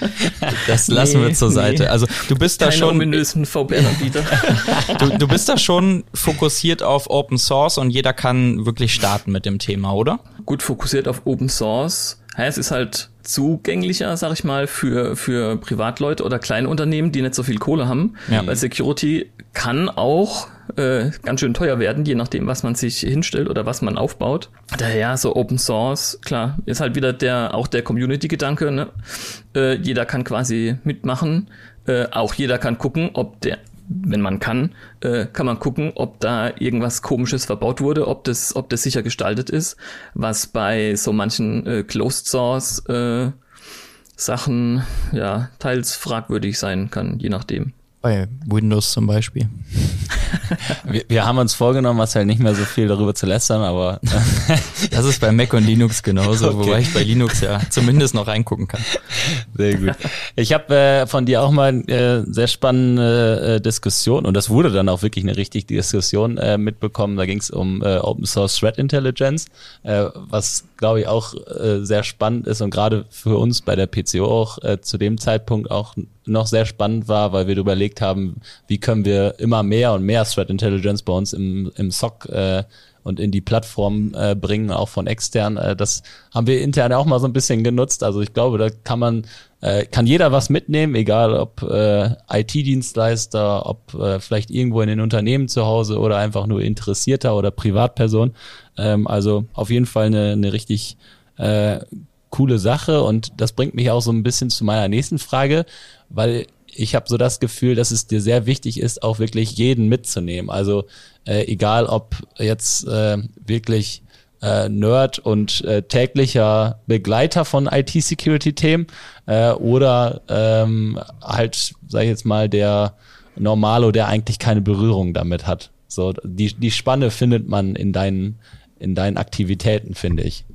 B: Das lassen nee, wir zur Seite. Nee. Also du bist da schon
C: ominösen VPN-Anbieter.
B: du, du bist da schon fokussiert auf Open Source und jeder kann wirklich starten mit dem Thema, oder?
C: Gut fokussiert auf Open Source. Ja, es ist halt zugänglicher, sag ich mal, für, für Privatleute oder kleine Unternehmen, die nicht so viel Kohle haben. Ja. Weil Security kann auch äh, ganz schön teuer werden, je nachdem, was man sich hinstellt oder was man aufbaut. Daher so Open Source, klar, ist halt wieder der auch der Community-Gedanke. Ne? Äh, jeder kann quasi mitmachen. Äh, auch jeder kann gucken, ob der wenn man kann, äh, kann man gucken, ob da irgendwas Komisches verbaut wurde, ob das, ob das sicher gestaltet ist, was bei so manchen äh, Closed Source äh, Sachen ja teils fragwürdig sein kann, je nachdem.
B: Bei Windows zum Beispiel.
A: Wir, wir haben uns vorgenommen, Marcel, nicht mehr so viel darüber zu lästern, aber
B: Das ist bei Mac und Linux genauso,
A: Okay.
B: wobei ich bei Linux ja zumindest noch reingucken kann.
A: Sehr gut. Ich habe äh, von dir auch mal äh, sehr spannende äh, Diskussion und das wurde dann auch wirklich eine richtige Diskussion äh, mitbekommen. Da ging es um äh, Open Source Threat Intelligence, äh, was glaube ich auch äh, sehr spannend ist und gerade für uns bei der PCO auch äh, zu dem Zeitpunkt auch noch sehr spannend war, weil wir überlegt haben, wie können wir immer mehr und mehr Threat Intelligence bei uns im, im SOC äh, und in die Plattform äh, bringen, auch von extern. Äh, das haben wir intern auch mal so ein bisschen genutzt. Also ich glaube, da kann man, äh, kann jeder was mitnehmen, egal ob äh, IT-Dienstleister, ob äh, vielleicht irgendwo in den Unternehmen zu Hause oder einfach nur Interessierter oder Privatperson. Ähm, also auf jeden Fall eine, eine richtig äh, coole Sache und das bringt mich auch so ein bisschen zu meiner nächsten Frage, weil ich habe so das Gefühl, dass es dir sehr wichtig ist, auch wirklich jeden mitzunehmen. Also äh, egal ob jetzt äh, wirklich äh, Nerd und äh, täglicher Begleiter von IT-Security-Themen äh, oder ähm, halt, sag ich jetzt mal, der Normalo, der eigentlich keine Berührung damit hat. So die die Spanne findet man in deinen in deinen Aktivitäten, finde ich.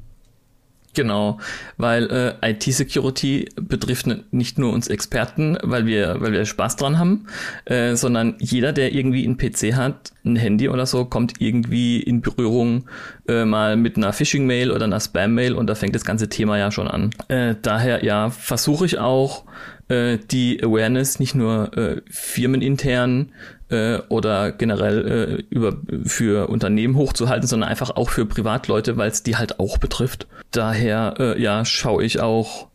C: Genau, weil äh, IT-Security betrifft nicht nur uns Experten, weil wir, weil wir Spaß dran haben, äh, sondern jeder, der irgendwie einen PC hat, ein Handy oder so, kommt irgendwie in Berührung äh, mal mit einer Phishing-Mail oder einer Spam-Mail und da fängt das ganze Thema ja schon an. Äh, daher ja, versuche ich auch äh, die Awareness nicht nur äh, firmenintern äh, oder generell äh, über für Unternehmen hochzuhalten, sondern einfach auch für Privatleute, weil es die halt auch betrifft. Daher äh, ja schaue ich auch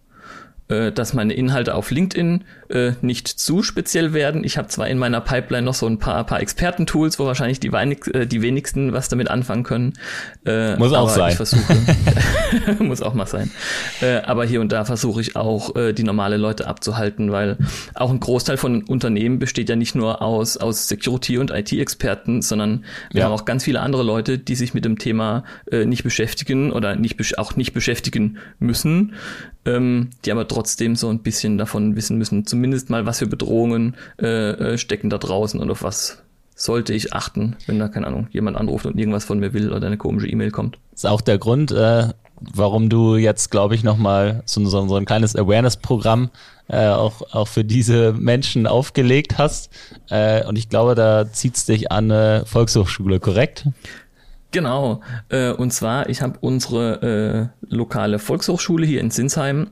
C: äh, dass meine Inhalte auf LinkedIn äh, nicht zu speziell werden. Ich habe zwar in meiner Pipeline noch so ein paar, paar Experten-Tools, wo wahrscheinlich die, weinig, äh, die wenigsten was damit anfangen können. Äh,
A: Muss auch sein.
C: Ich versuche, muss auch mal sein. Äh, aber hier und da versuche ich auch, äh, die normale Leute abzuhalten, weil auch ein Großteil von Unternehmen besteht ja nicht nur aus, aus Security- und IT-Experten, sondern wir
A: Ja.
C: haben auch ganz viele andere Leute, die sich mit dem Thema äh, nicht beschäftigen oder nicht auch nicht beschäftigen müssen, ähm, die aber trotzdem so ein bisschen davon wissen müssen, zumindest mal, was für Bedrohungen äh, äh, stecken da draußen und auf was sollte ich achten, wenn da, keine Ahnung, jemand anruft und irgendwas von mir will oder eine komische E-Mail kommt.
A: ist auch der Grund, äh, warum du jetzt, glaube ich, nochmal so, so, so ein kleines Awareness-Programm äh, auch, auch für diese Menschen aufgelegt hast. Äh, und ich glaube, da zieht's dich an eine Volkshochschule, korrekt?
C: Genau. Äh, und zwar, ich habe unsere äh, lokale Volkshochschule hier in Sinsheim.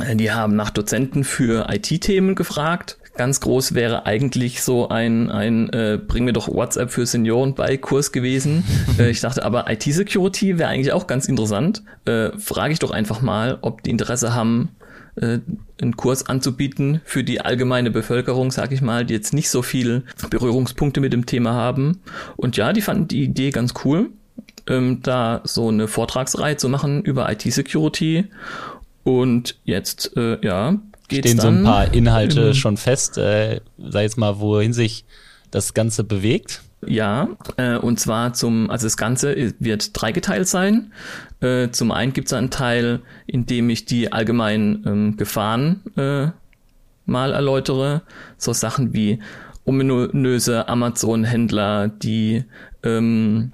C: Äh, die haben nach Dozenten für IT-Themen gefragt. Ganz groß wäre eigentlich so ein, ein äh, Bring mir doch WhatsApp für Senioren bei Kurs gewesen. äh, ich dachte aber, IT-Security wäre eigentlich auch ganz interessant. Äh, Frage ich doch einfach mal, ob die Interesse haben, äh, einen Kurs anzubieten für die allgemeine Bevölkerung, sag ich mal, die jetzt nicht so viel Berührungspunkte mit dem Thema haben. Und ja, die fanden die Idee ganz cool, ähm, da so eine Vortragsreihe zu machen über IT-Security. Und jetzt, äh, ja, geht's
A: Stehen so
C: dann
A: ein paar Inhalte
C: in-
A: schon fest, äh, sag jetzt mal, wohin sich das Ganze bewegt?
C: Ja, äh, und zwar zum, also das Ganze wird dreigeteilt sein. Äh, zum einen gibt es einen Teil, in dem ich die allgemeinen ähm, Gefahren äh, mal erläutere. So Sachen wie ominöse Amazon-Händler, die ähm,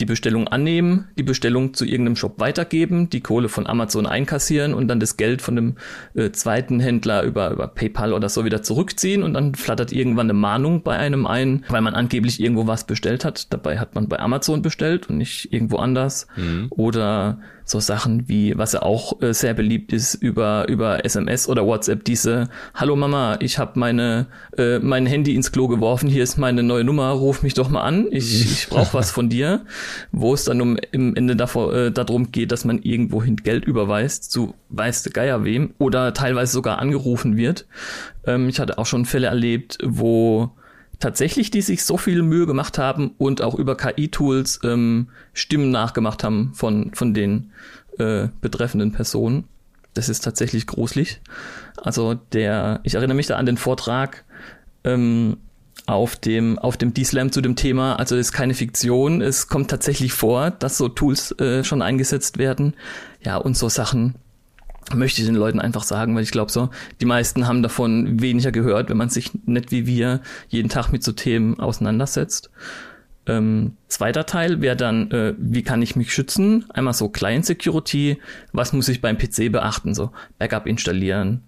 C: die Bestellung annehmen, die Bestellung zu irgendeinem Shop weitergeben, die Kohle von Amazon einkassieren und dann das Geld von dem äh, zweiten Händler über, über PayPal oder so wieder zurückziehen und dann flattert irgendwann eine Mahnung bei einem ein, weil man angeblich irgendwo was bestellt hat. Dabei hat man bei Amazon bestellt und nicht irgendwo anders. Oder so Sachen wie, was ja auch äh, sehr beliebt ist über, über SMS oder WhatsApp, diese Hallo Mama, ich habe meine äh, mein Handy ins Klo geworfen, hier ist meine neue Nummer, ruf mich doch mal an, ich, ich brauche was von dir, wo es dann um im Ende davor, äh, darum geht, dass man irgendwohin Geld überweist, zu weiß der Geier wem, oder teilweise sogar angerufen wird. Ähm, ich hatte auch schon Fälle erlebt, wo tatsächlich die sich so viel Mühe gemacht haben und auch über KI-Tools ähm, Stimmen nachgemacht haben von, von den äh, betreffenden Personen. Das ist tatsächlich gruselig. Also der, ich erinnere mich da an den Vortrag ähm, auf dem, auf dem D-Slam zu dem Thema. Also es ist keine Fiktion, es kommt tatsächlich vor, dass so Tools äh, schon eingesetzt werden. Ja, und so Sachen möchte ich den Leuten einfach sagen, weil ich glaube so, die meisten haben davon weniger gehört, wenn man sich nicht wie wir jeden Tag mit so Themen auseinandersetzt. Ähm, zweiter Teil wäre dann, äh, wie kann ich mich schützen? Einmal so Client Security, was muss ich beim PC beachten? So Backup installieren,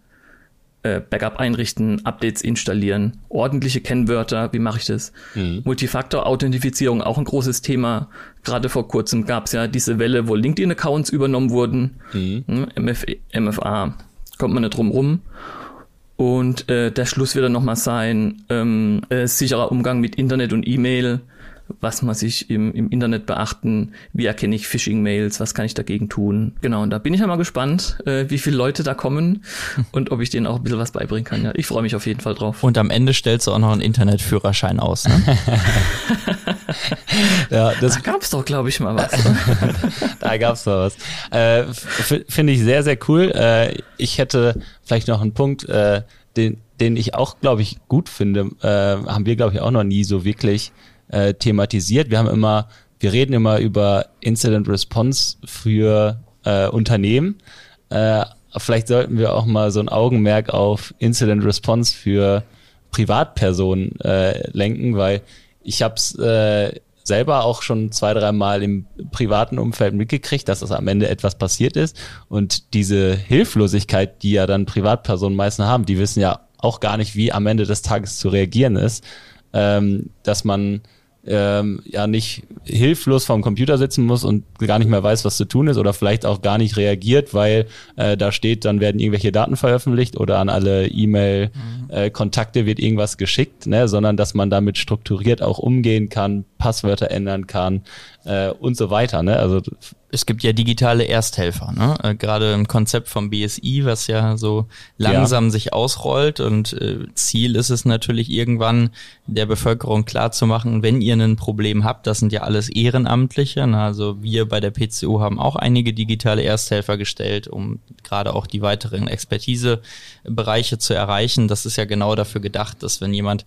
C: äh, Backup einrichten, Updates installieren, ordentliche Kennwörter, wie mache ich das? Mhm. Multifaktor-Authentifizierung, auch ein großes Thema. Gerade vor kurzem gab es ja diese Welle, wo LinkedIn-Accounts übernommen wurden. Mhm. MF MFA, kommt man nicht drum rum. Und äh, der Schluss wird dann nochmal sein, ähm, äh, sicherer Umgang mit Internet und E-Mail, was muss ich im, im Internet beachten, wie erkenne ich Phishing-Mails, was kann ich dagegen tun. Genau, und da bin ich ja mal gespannt, äh, wie viele Leute da kommen und ob ich denen auch ein bisschen was beibringen kann. Ja, ich freue mich auf jeden Fall drauf.
B: Und am Ende stellst du auch noch einen Internetführerschein aus. Ne?
C: ja, das da gab's doch, glaube ich, mal was.
A: da gab's mal was. Äh, Finde ich sehr, sehr cool. Äh, ich hätte vielleicht noch einen Punkt, äh, den, den ich auch, glaube ich, gut finde. Äh, haben wir, glaube ich, auch noch nie so wirklich äh, thematisiert. Wir haben immer, wir reden immer über Incident Response für äh, Unternehmen. Äh, vielleicht sollten wir auch mal so ein Augenmerk auf Incident Response für Privatpersonen äh, lenken, weil ich habe es äh, selber auch schon zwei, dreimal im privaten Umfeld mitgekriegt, dass es am Ende etwas passiert ist. Und diese Hilflosigkeit, die ja dann Privatpersonen meistens haben, die wissen ja auch gar nicht, wie am Ende des Tages zu reagieren ist, ähm, dass man ähm, ja nicht hilflos vorm Computer sitzen muss und gar nicht mehr weiß, was zu tun ist oder vielleicht auch gar nicht reagiert, weil äh, da steht, dann werden irgendwelche Daten veröffentlicht oder an alle E-Mail-Kontakte mhm. äh, wird irgendwas geschickt, ne, sondern dass man damit strukturiert auch umgehen kann, Passwörter ändern kann äh, und so weiter. Ne? Also
B: es gibt ja digitale Ersthelfer, ne? Äh, gerade im Konzept vom BSI, was ja so langsam ja. sich ausrollt und äh, Ziel ist es natürlich irgendwann der Bevölkerung klarzumachen, wenn ihr ein Problem habt, das sind ja alles Ehrenamtliche, ne? also wir bei der PCU haben auch einige digitale Ersthelfer gestellt, um gerade auch die weiteren Expertisebereiche zu erreichen. Das ist ja genau dafür gedacht, dass wenn jemand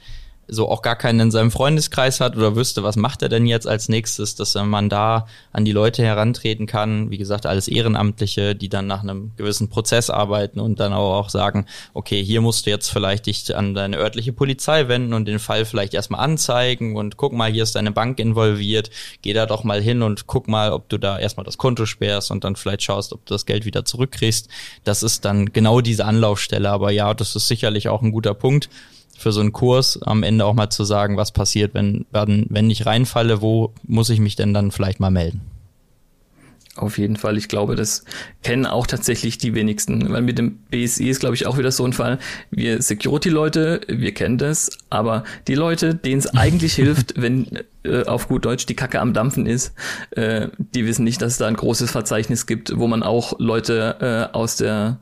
B: so auch gar keinen in seinem Freundeskreis hat oder wüsste, was macht er denn jetzt als nächstes, dass man da an die Leute herantreten kann. Wie gesagt, alles Ehrenamtliche, die dann nach einem gewissen Prozess arbeiten und dann auch sagen, okay, hier musst du jetzt vielleicht dich an deine örtliche Polizei wenden und den Fall vielleicht erstmal anzeigen und guck mal, hier ist deine Bank involviert, geh da doch mal hin und guck mal, ob du da erstmal das Konto sperrst und dann vielleicht schaust, ob du das Geld wieder zurückkriegst. Das ist dann genau diese Anlaufstelle. Aber ja, das ist sicherlich auch ein guter Punkt für so einen Kurs am Ende auch mal zu sagen, was passiert, wenn, wenn, ich reinfalle, wo muss ich mich denn dann vielleicht mal melden?
C: Auf jeden Fall. Ich glaube, das kennen auch tatsächlich die wenigsten. Weil mit dem BSI ist, glaube ich, auch wieder so ein Fall. Wir Security-Leute, wir kennen das, aber die Leute, denen es eigentlich hilft, wenn äh, auf gut Deutsch die Kacke am Dampfen ist, äh, die wissen nicht, dass es da ein großes Verzeichnis gibt, wo man auch Leute äh, aus der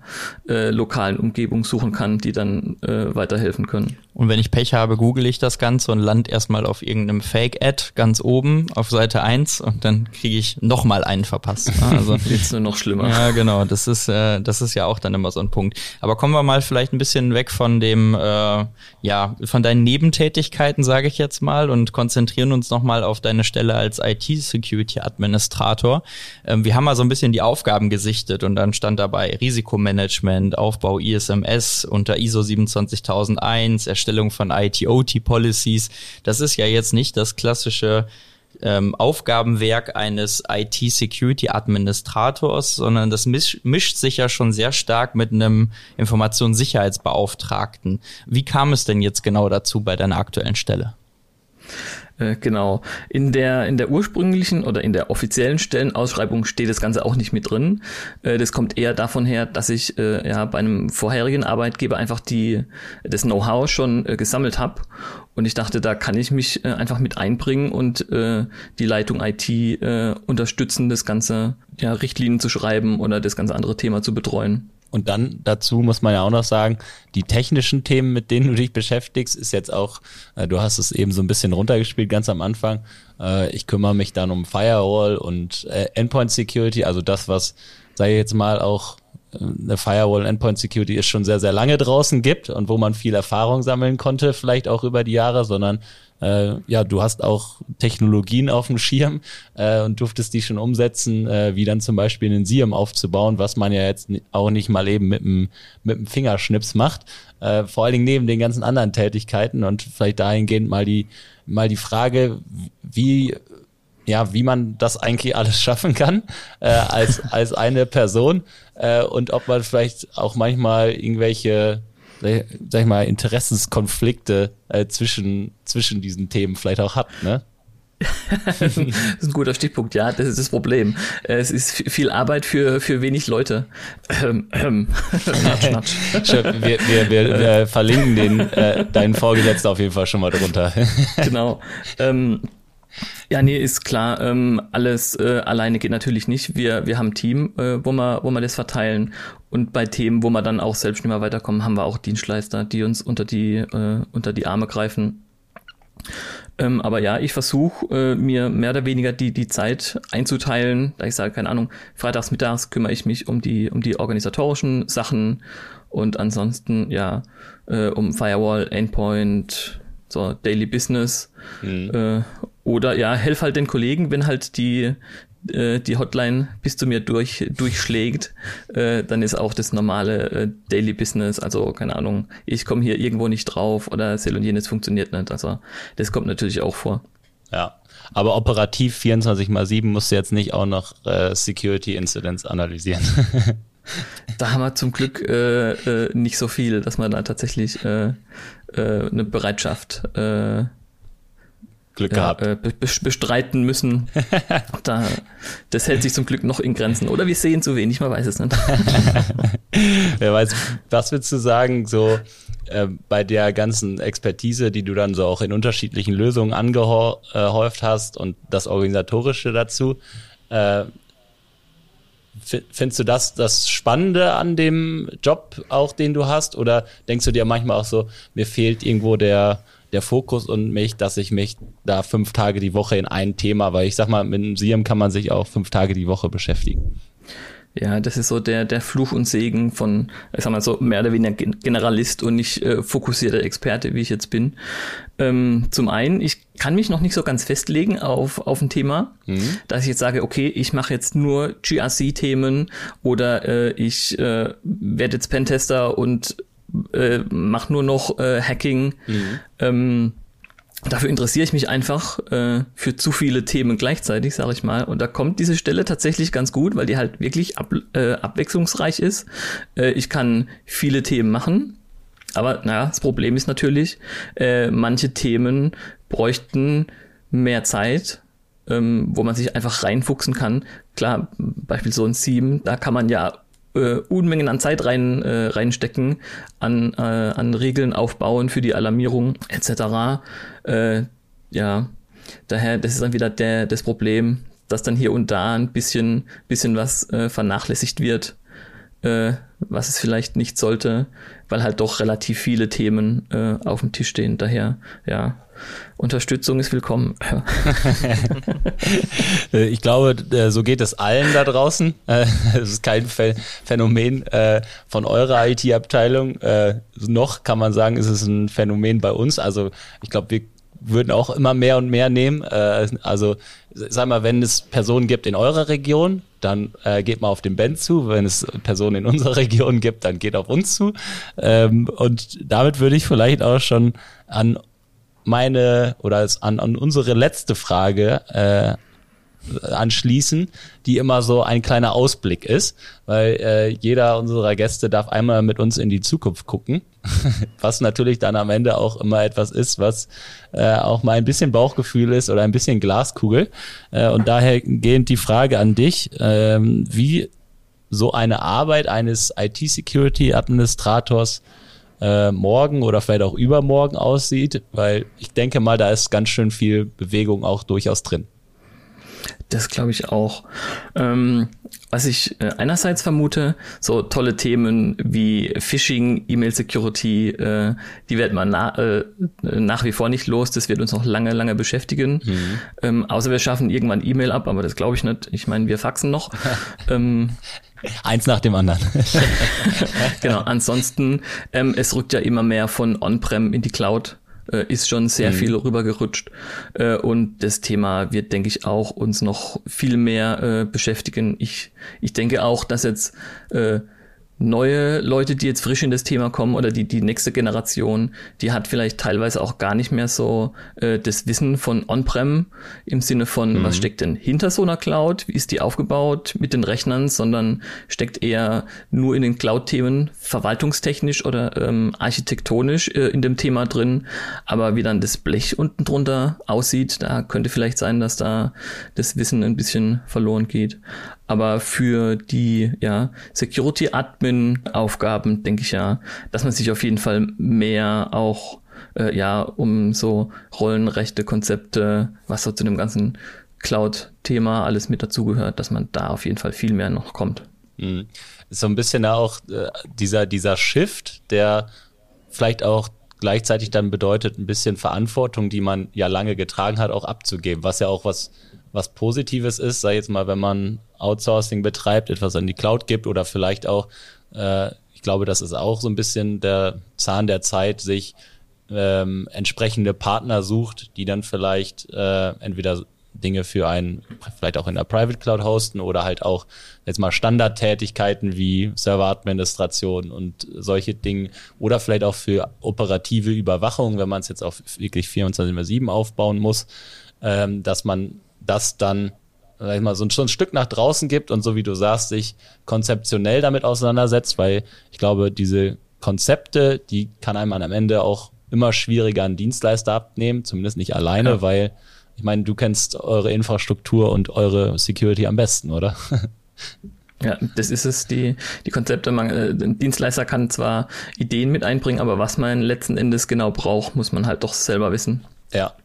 C: äh, lokalen Umgebung suchen kann, die dann äh, weiterhelfen können.
B: Und wenn ich Pech habe, google ich das Ganze und land erstmal auf irgendeinem Fake-Ad ganz oben auf Seite 1 und dann kriege ich nochmal einen verpasst.
C: Ne? Also jetzt nur noch schlimmer.
B: Ja, genau. Das ist, äh, das ist ja auch dann immer so ein Punkt. Aber kommen wir mal vielleicht ein bisschen weg von dem, äh, ja, von deinen Nebentätigkeiten, sage ich jetzt mal, und konzentrieren uns nochmal auf deine Stelle als IT-Security-Administrator. Ähm, wir haben mal so ein bisschen die Aufgaben gesichtet und dann stand dabei Risikomanagement, Aufbau ISMS unter ISO 27001, Erstellung von IT-OT-Policies. Das ist ja jetzt nicht das klassische ähm, Aufgabenwerk eines IT-Security-Administrators, sondern das misch, mischt sich ja schon sehr stark mit einem Informationssicherheitsbeauftragten. Wie kam es denn jetzt genau dazu bei deiner aktuellen Stelle?
C: Äh, genau. In der, in der ursprünglichen oder in der offiziellen Stellenausschreibung steht das Ganze auch nicht mit drin. Äh, das kommt eher davon her, dass ich äh, ja bei einem vorherigen Arbeitgeber einfach die, das Know-how schon äh, gesammelt habe. Und ich dachte, da kann ich mich äh, einfach mit einbringen und äh, die Leitung IT äh, unterstützen, das ganze ja, Richtlinien zu schreiben oder das ganze andere Thema zu betreuen.
A: Und dann dazu muss man ja auch noch sagen, die technischen Themen, mit denen du dich beschäftigst, ist jetzt auch, äh, du hast es eben so ein bisschen runtergespielt ganz am Anfang. Äh, ich kümmere mich dann um Firewall und äh, Endpoint Security, also das, was, sei jetzt mal auch eine Firewall Endpoint Security ist schon sehr, sehr lange draußen gibt und wo man viel Erfahrung sammeln konnte, vielleicht auch über die Jahre, sondern äh, ja, du hast auch Technologien auf dem Schirm äh, und durftest die schon umsetzen, äh, wie dann zum Beispiel einen SIEM aufzubauen, was man ja jetzt auch nicht mal eben mit dem, mit dem Fingerschnips macht. Äh, vor allen Dingen neben den ganzen anderen Tätigkeiten und vielleicht dahingehend mal die, mal die Frage, wie ja, wie man das eigentlich alles schaffen kann äh, als, als eine Person äh, und ob man vielleicht auch manchmal irgendwelche sag ich mal, Interessenskonflikte äh, zwischen, zwischen diesen Themen vielleicht auch hat, ne?
C: das ist ein guter Stichpunkt, ja, das ist das Problem. Es ist viel Arbeit für, für wenig Leute. Ähm, ähm.
A: natsch, natsch. wir, wir, wir, wir verlinken den, äh, deinen Vorgesetzten auf jeden Fall schon mal drunter.
C: genau. Ähm, ja, nee, ist klar. Ähm, alles äh, alleine geht natürlich nicht. Wir, wir haben ein Team, äh, wo, wir, wo wir das verteilen. Und bei Themen, wo wir dann auch selbst nicht mehr weiterkommen, haben wir auch Dienstleister, die uns unter die, äh, unter die Arme greifen. Ähm, aber ja, ich versuche äh, mir mehr oder weniger die, die Zeit einzuteilen, da ich sage, keine Ahnung, freitags, mittags kümmere ich mich um die, um die organisatorischen Sachen und ansonsten ja äh, um Firewall, Endpoint, so Daily Business mhm. äh, oder ja, helf halt den Kollegen, wenn halt die, äh, die Hotline bis zu mir durch, durchschlägt, äh, dann ist auch das normale äh, Daily Business, also keine Ahnung, ich komme hier irgendwo nicht drauf oder Sel und jenes funktioniert nicht. Also das kommt natürlich auch vor.
A: Ja. Aber operativ 24 mal 7 musst du jetzt nicht auch noch äh, Security Incidents analysieren.
C: da haben wir zum Glück äh, äh, nicht so viel, dass man da tatsächlich äh, äh, eine Bereitschaft äh,
A: Glück gehabt.
C: Äh, bestreiten müssen. da, das hält sich zum Glück noch in Grenzen. Oder wir sehen zu wenig, man weiß es nicht.
A: Wer weiß, was würdest du sagen, so äh, bei der ganzen Expertise, die du dann so auch in unterschiedlichen Lösungen angehäuft hast und das Organisatorische dazu, äh, Findest du das das Spannende an dem Job auch, den du hast? Oder denkst du dir manchmal auch so, mir fehlt irgendwo der, der Fokus und mich, dass ich mich da fünf Tage die Woche in ein Thema, weil ich sag mal, mit einem SIEM kann man sich auch fünf Tage die Woche beschäftigen.
C: Ja, das ist so der, der Fluch und Segen von, ich sag mal so, mehr oder weniger Generalist und nicht äh, fokussierter Experte, wie ich jetzt bin. Ähm, zum einen, ich kann mich noch nicht so ganz festlegen auf, auf ein Thema, mhm. dass ich jetzt sage, okay, ich mache jetzt nur GRC-Themen oder äh, ich äh, werde jetzt Pentester und äh, mache nur noch äh, Hacking. Mhm. Ähm, dafür interessiere ich mich einfach äh, für zu viele Themen gleichzeitig, sage ich mal. Und da kommt diese Stelle tatsächlich ganz gut, weil die halt wirklich ab, äh, abwechslungsreich ist. Äh, ich kann viele Themen machen. Aber naja, das Problem ist natürlich, äh, manche Themen bräuchten mehr Zeit, ähm, wo man sich einfach reinfuchsen kann. Klar, beispielsweise so ein Theme, da kann man ja äh, Unmengen an Zeit rein, äh, reinstecken, an, äh, an Regeln aufbauen für die Alarmierung etc. Äh, ja, daher, das ist dann wieder der, das Problem, dass dann hier und da ein bisschen, bisschen was äh, vernachlässigt wird, äh, was es vielleicht nicht sollte, weil halt doch relativ viele Themen äh, auf dem Tisch stehen. Daher, ja, Unterstützung ist willkommen.
A: Äh, ich glaube, äh, so geht es allen da draußen. Äh, es ist kein Phänomen von eurer IT-Abteilung. Noch kann man sagen, ist es ein Phänomen bei uns. Also ich glaube, wir würden auch immer mehr und mehr nehmen. Also sag mal, wenn es Personen gibt in eurer Region, dann geht mal auf den Band zu. Wenn es Personen in unserer Region gibt, dann geht auf uns zu. Ähm, und damit würde ich vielleicht auch schon an meine oder an, an unsere letzte Frage äh, anschließen, die immer so ein kleiner Ausblick ist, weil äh, jeder unserer Gäste darf einmal mit uns in die Zukunft gucken, was natürlich dann am Ende auch immer etwas ist, was äh, auch mal ein bisschen Bauchgefühl ist oder ein bisschen Glaskugel. Äh, und daher gehend die Frage an dich, äh, wie so eine Arbeit eines IT-Security-Administrators äh, morgen oder vielleicht auch übermorgen aussieht, weil ich denke mal, da ist ganz schön viel Bewegung auch durchaus drin.
C: Das glaube ich auch. Ähm, was ich äh, einerseits vermute, so tolle Themen wie Phishing, E-Mail Security, äh, die werden wir na, äh, nach wie vor nicht los. Das wird uns noch lange, lange beschäftigen. Mhm. Ähm, außer wir schaffen irgendwann E-Mail ab, aber das glaube ich nicht. Ich meine, wir faxen noch. ähm,
A: Eins nach dem anderen.
C: genau, ansonsten, ähm, es rückt ja immer mehr von On-Prem in die Cloud äh, ist schon sehr mhm. viel rübergerutscht. Äh, und das Thema wird, denke ich, auch uns noch viel mehr äh, beschäftigen. Ich, ich denke auch, dass jetzt äh, neue Leute, die jetzt frisch in das Thema kommen oder die, die nächste Generation, die hat vielleicht teilweise auch gar nicht mehr so äh, das Wissen von On-Prem im Sinne von, mhm. was steckt denn hinter so einer Cloud, wie ist die aufgebaut mit den Rechnern, sondern steckt eher nur in den Cloud-Themen verwaltungstechnisch oder ähm, architektonisch äh, in dem Thema drin. Aber wie dann das Blech unten drunter aussieht, da könnte vielleicht sein, dass da das Wissen ein bisschen verloren geht. Aber für die ja, Security-Admin-Aufgaben denke ich ja, dass man sich auf jeden Fall mehr auch äh, ja um so Rollenrechte, Konzepte, was so zu dem ganzen Cloud-Thema alles mit dazugehört, dass man da auf jeden Fall viel mehr noch kommt.
A: Mhm. So ein bisschen auch äh, dieser, dieser Shift, der vielleicht auch gleichzeitig dann bedeutet, ein bisschen Verantwortung, die man ja lange getragen hat, auch abzugeben, was ja auch was was Positives ist, sei jetzt mal, wenn man Outsourcing betreibt, etwas an die Cloud gibt oder vielleicht auch, äh, ich glaube, das ist auch so ein bisschen der Zahn der Zeit, sich ähm, entsprechende Partner sucht, die dann vielleicht äh, entweder Dinge für einen, vielleicht auch in der Private Cloud hosten oder halt auch jetzt mal Standardtätigkeiten wie Serveradministration und solche Dinge oder vielleicht auch für operative Überwachung, wenn man es jetzt auf wirklich 24x7 aufbauen muss, ähm, dass man das dann sag ich mal, so ein, so ein Stück nach draußen gibt und so wie du sagst, sich konzeptionell damit auseinandersetzt, weil ich glaube, diese Konzepte, die kann einem am Ende auch immer schwieriger an Dienstleister abnehmen, zumindest nicht alleine, ja. weil ich meine, du kennst eure Infrastruktur und eure Security am besten, oder?
C: Ja, das ist es, die, die Konzepte. Man, äh, ein Dienstleister kann zwar Ideen mit einbringen, aber was man letzten Endes genau braucht, muss man halt doch selber wissen.
A: Ja,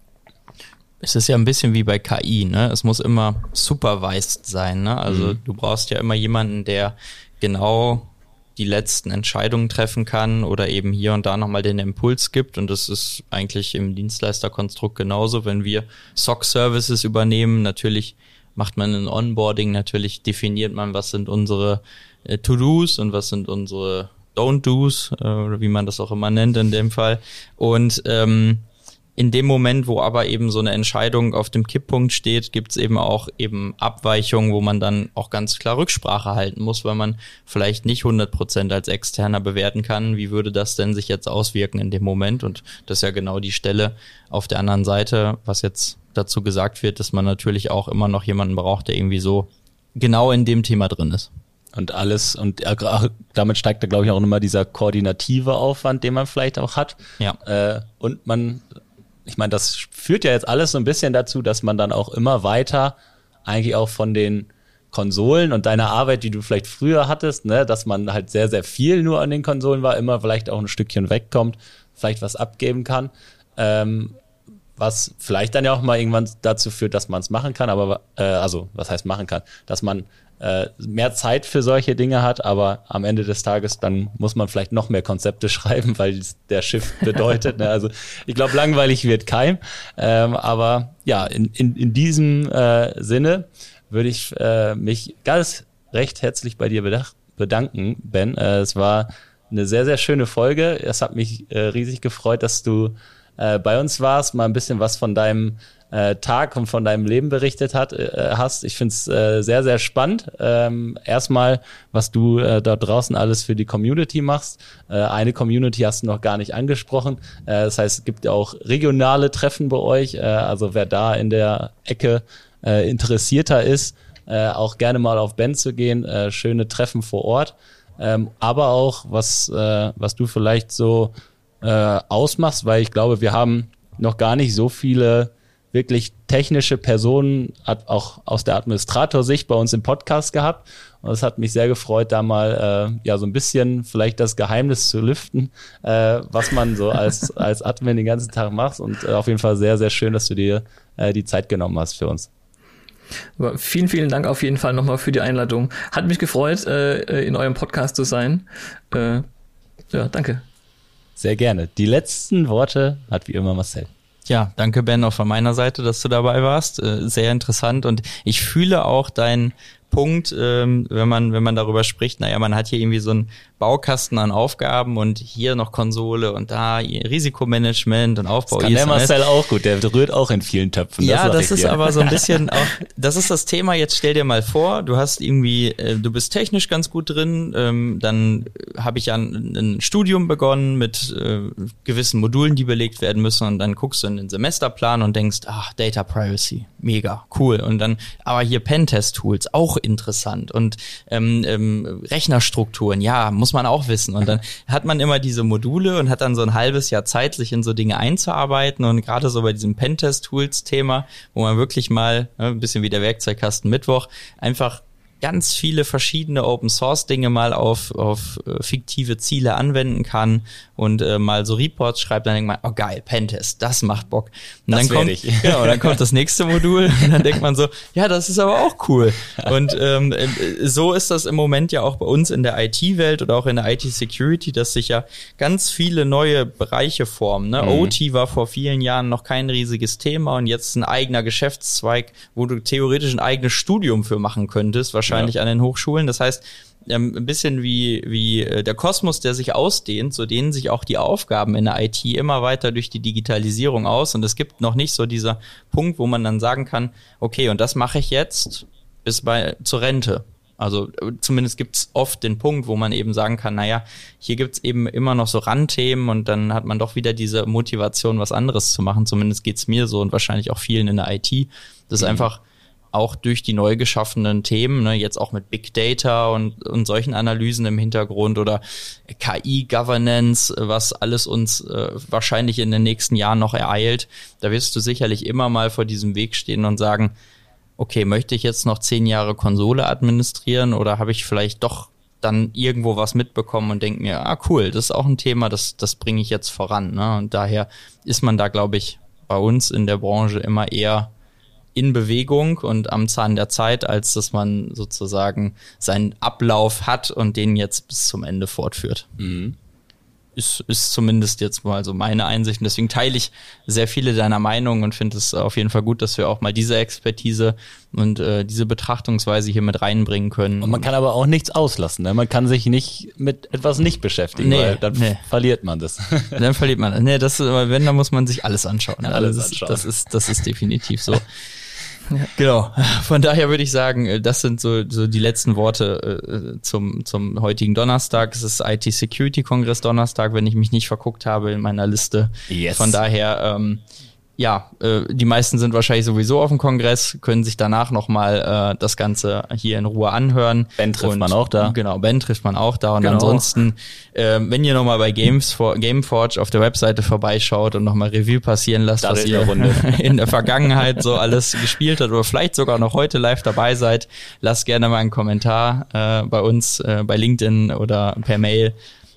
B: es ist ja ein bisschen wie bei KI, ne? Es muss immer supervised sein, ne? Also mhm. du brauchst ja immer jemanden, der genau die letzten Entscheidungen treffen kann oder eben hier und da nochmal den Impuls gibt. Und das ist eigentlich im Dienstleisterkonstrukt genauso. Wenn wir SOC-Services übernehmen, natürlich macht man ein Onboarding, natürlich definiert man, was sind unsere äh, To-Dos und was sind unsere Don't-Dos, äh, oder wie man das auch immer nennt in dem Fall. Und ähm, in dem Moment, wo aber eben so eine Entscheidung auf dem Kipppunkt steht, gibt es eben auch eben Abweichungen, wo man dann auch ganz klar Rücksprache halten muss, weil man vielleicht nicht 100 Prozent als Externer bewerten kann, wie würde das denn sich jetzt auswirken in dem Moment. Und das ist ja genau die Stelle auf der anderen Seite, was jetzt dazu gesagt wird, dass man natürlich auch immer noch jemanden braucht, der irgendwie so genau in dem Thema drin ist.
A: Und alles, und damit steigt da, glaube ich, auch immer dieser koordinative Aufwand, den man vielleicht auch hat.
B: Ja.
A: Äh, und man ich meine, das führt ja jetzt alles so ein bisschen dazu, dass man dann auch immer weiter eigentlich auch von den Konsolen und deiner Arbeit, die du vielleicht früher hattest, ne, dass man halt sehr, sehr viel nur an den Konsolen war, immer vielleicht auch ein Stückchen wegkommt, vielleicht was abgeben kann. Ähm, was vielleicht dann ja auch mal irgendwann dazu führt, dass man es machen kann, aber äh, also was heißt machen kann, dass man äh, mehr Zeit für solche Dinge hat, aber am Ende des Tages dann muss man vielleicht noch mehr Konzepte schreiben, weil der Shift bedeutet. ne? Also ich glaube, langweilig wird kein. Ähm, aber ja, in, in, in diesem äh, Sinne würde ich äh, mich ganz recht herzlich bei dir bedanken, Ben. Äh, es war eine sehr, sehr schöne Folge. Es hat mich äh, riesig gefreut, dass du äh, bei uns warst, mal ein bisschen was von deinem äh, Tag und von deinem Leben berichtet hat, äh, hast. Ich finde es äh, sehr, sehr spannend. Ähm, erstmal, was du äh, dort draußen alles für die Community machst. Äh, eine Community hast du noch gar nicht angesprochen. Äh, das heißt, es gibt auch regionale Treffen bei euch. Äh, also wer da in der Ecke äh, interessierter ist, äh, auch gerne mal auf Ben zu gehen. Äh, schöne Treffen vor Ort. Ähm, aber auch, was, äh, was du vielleicht so äh, ausmachst, weil ich glaube, wir haben noch gar nicht so viele wirklich technische Personen, auch aus der Administratorsicht bei uns im Podcast gehabt. Und es hat mich sehr gefreut, da mal äh, ja so ein bisschen vielleicht das Geheimnis zu lüften, äh, was man so als, als Admin den ganzen Tag macht. Und äh, auf jeden Fall sehr, sehr schön, dass du dir äh, die Zeit genommen hast für uns.
C: Aber vielen, vielen Dank auf jeden Fall nochmal für die Einladung. Hat mich gefreut, äh, in eurem Podcast zu sein. Äh, ja, danke.
A: Sehr gerne. Die letzten Worte hat wie immer Marcel.
B: Ja, danke Ben auch von meiner Seite, dass du dabei warst. Äh, sehr interessant und ich fühle auch dein Punkt, ähm, wenn man wenn man darüber spricht. Naja, man hat hier irgendwie so einen Baukasten an Aufgaben und hier noch Konsole und da Risikomanagement und Aufbau.
A: Das kann der Marcel auch gut. Der rührt auch in vielen Töpfen.
B: Ja, das, das ist aber so ein bisschen auch. Das ist das Thema. Jetzt stell dir mal vor, du hast irgendwie, äh, du bist technisch ganz gut drin. Ähm, dann habe ich ja ein, ein, Studium begonnen mit äh, gewissen Modulen, die belegt werden müssen und dann guckst du in den Semesterplan und denkst, ach, Data Privacy, mega cool. Und dann, aber hier Pentest-Tools, auch interessant. Und ähm, ähm, Rechnerstrukturen, ja, muss man auch wissen. Und dann hat man immer diese Module und hat dann so ein halbes Jahr Zeit, sich in so Dinge einzuarbeiten. Und gerade so bei diesem Pentest-Tools-Thema, wo man wirklich mal, ne, ein bisschen wie der Werkzeugkasten Mittwoch, einfach ganz viele verschiedene Open Source Dinge mal auf, auf äh, fiktive Ziele anwenden kann und äh, mal so Reports schreibt, dann denkt man, oh geil, Pentest, das macht Bock. Und
A: das
B: dann kommt,
A: ich.
B: genau, dann kommt das nächste Modul und dann denkt man so, ja, das ist aber auch cool. Und ähm, äh, so ist das im Moment ja auch bei uns in der IT-Welt oder auch in der IT-Security, dass sich ja ganz viele neue Bereiche formen. Ne? Mhm. OT war vor vielen Jahren noch kein riesiges Thema und jetzt ein eigener Geschäftszweig, wo du theoretisch ein eigenes Studium für machen könntest, wahrscheinlich ja. an den Hochschulen. Das heißt, ähm, ein bisschen wie, wie äh, der Kosmos, der sich ausdehnt, so dehnen sich auch die Aufgaben in der IT immer weiter durch die Digitalisierung aus. Und es gibt noch nicht so dieser Punkt, wo man dann sagen kann, okay, und das mache ich jetzt bis bei zur Rente. Also äh, zumindest gibt's oft den Punkt, wo man eben sagen kann, naja, hier gibt's eben immer noch so Randthemen und dann hat man doch wieder diese Motivation, was anderes zu machen. Zumindest geht's mir so und wahrscheinlich auch vielen in der IT. Das ist mhm. einfach auch durch die neu geschaffenen Themen, ne, jetzt auch mit Big Data und, und solchen Analysen im Hintergrund oder KI-Governance, was alles uns äh, wahrscheinlich in den nächsten Jahren noch ereilt, da wirst du sicherlich immer mal vor diesem Weg stehen und sagen, okay, möchte ich jetzt noch zehn Jahre Konsole administrieren oder habe ich vielleicht doch dann irgendwo was mitbekommen und denke mir, ah cool, das ist auch ein Thema, das, das bringe ich jetzt voran. Ne? Und daher ist man da, glaube ich, bei uns in der Branche immer eher in Bewegung und am Zahn der Zeit, als dass man sozusagen seinen Ablauf hat und den jetzt bis zum Ende fortführt. Mhm ist, ist zumindest jetzt mal so meine Einsicht. Und deswegen teile ich sehr viele deiner Meinungen und finde es auf jeden Fall gut, dass wir auch mal diese Expertise und äh, diese Betrachtungsweise hier mit reinbringen können.
A: Und man kann aber auch nichts auslassen. Ne? Man kann sich nicht mit etwas nicht beschäftigen, nee, weil dann nee. verliert man das.
B: Dann verliert man. Nee, das, wenn, dann muss man sich alles anschauen. Ja, alles also das, anschauen. das ist, das ist definitiv so. Ja. Genau. Von daher würde ich sagen, äh, das sind so, so die letzten Worte äh, zum, zum heutigen Donnerstag. Es ist IT Security Kongress Donnerstag, wenn ich mich nicht verguckt habe in meiner Liste. Yes. Von daher, ähm, ja, äh, die meisten sind wahrscheinlich sowieso auf dem Kongress, können sich danach nochmal äh, das Ganze hier in Ruhe anhören.
A: Ben trifft und, man auch da.
B: Genau, Ben trifft man auch da. Und genau. ansonsten, äh, wenn ihr nochmal bei Games for, Gameforge auf der Webseite vorbeischaut und nochmal Review passieren lasst, da was ihr in der Vergangenheit so alles gespielt habt oder vielleicht sogar noch heute live dabei seid, lasst gerne mal einen Kommentar äh, bei uns, äh, bei LinkedIn oder per Mail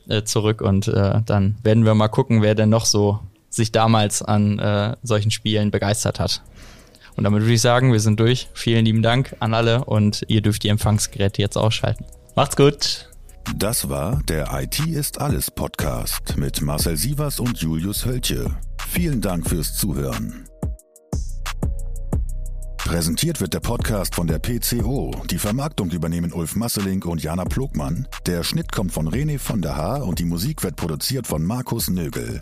B: äh, zurück und äh, dann werden wir mal gucken, wer denn noch so sich damals an äh, solchen Spielen begeistert hat. Und damit würde ich sagen, wir sind durch. Vielen lieben Dank an alle und ihr dürft die Empfangsgeräte jetzt ausschalten.
A: Macht's gut.
D: Das war der IT ist alles Podcast mit Marcel Sievers und Julius Hölche. Vielen Dank fürs Zuhören. Präsentiert wird der Podcast von der PCO. Die Vermarktung übernehmen Ulf Masseling und Jana Plogmann. Der Schnitt kommt von René von der Haar und die Musik wird produziert von Markus Nögel.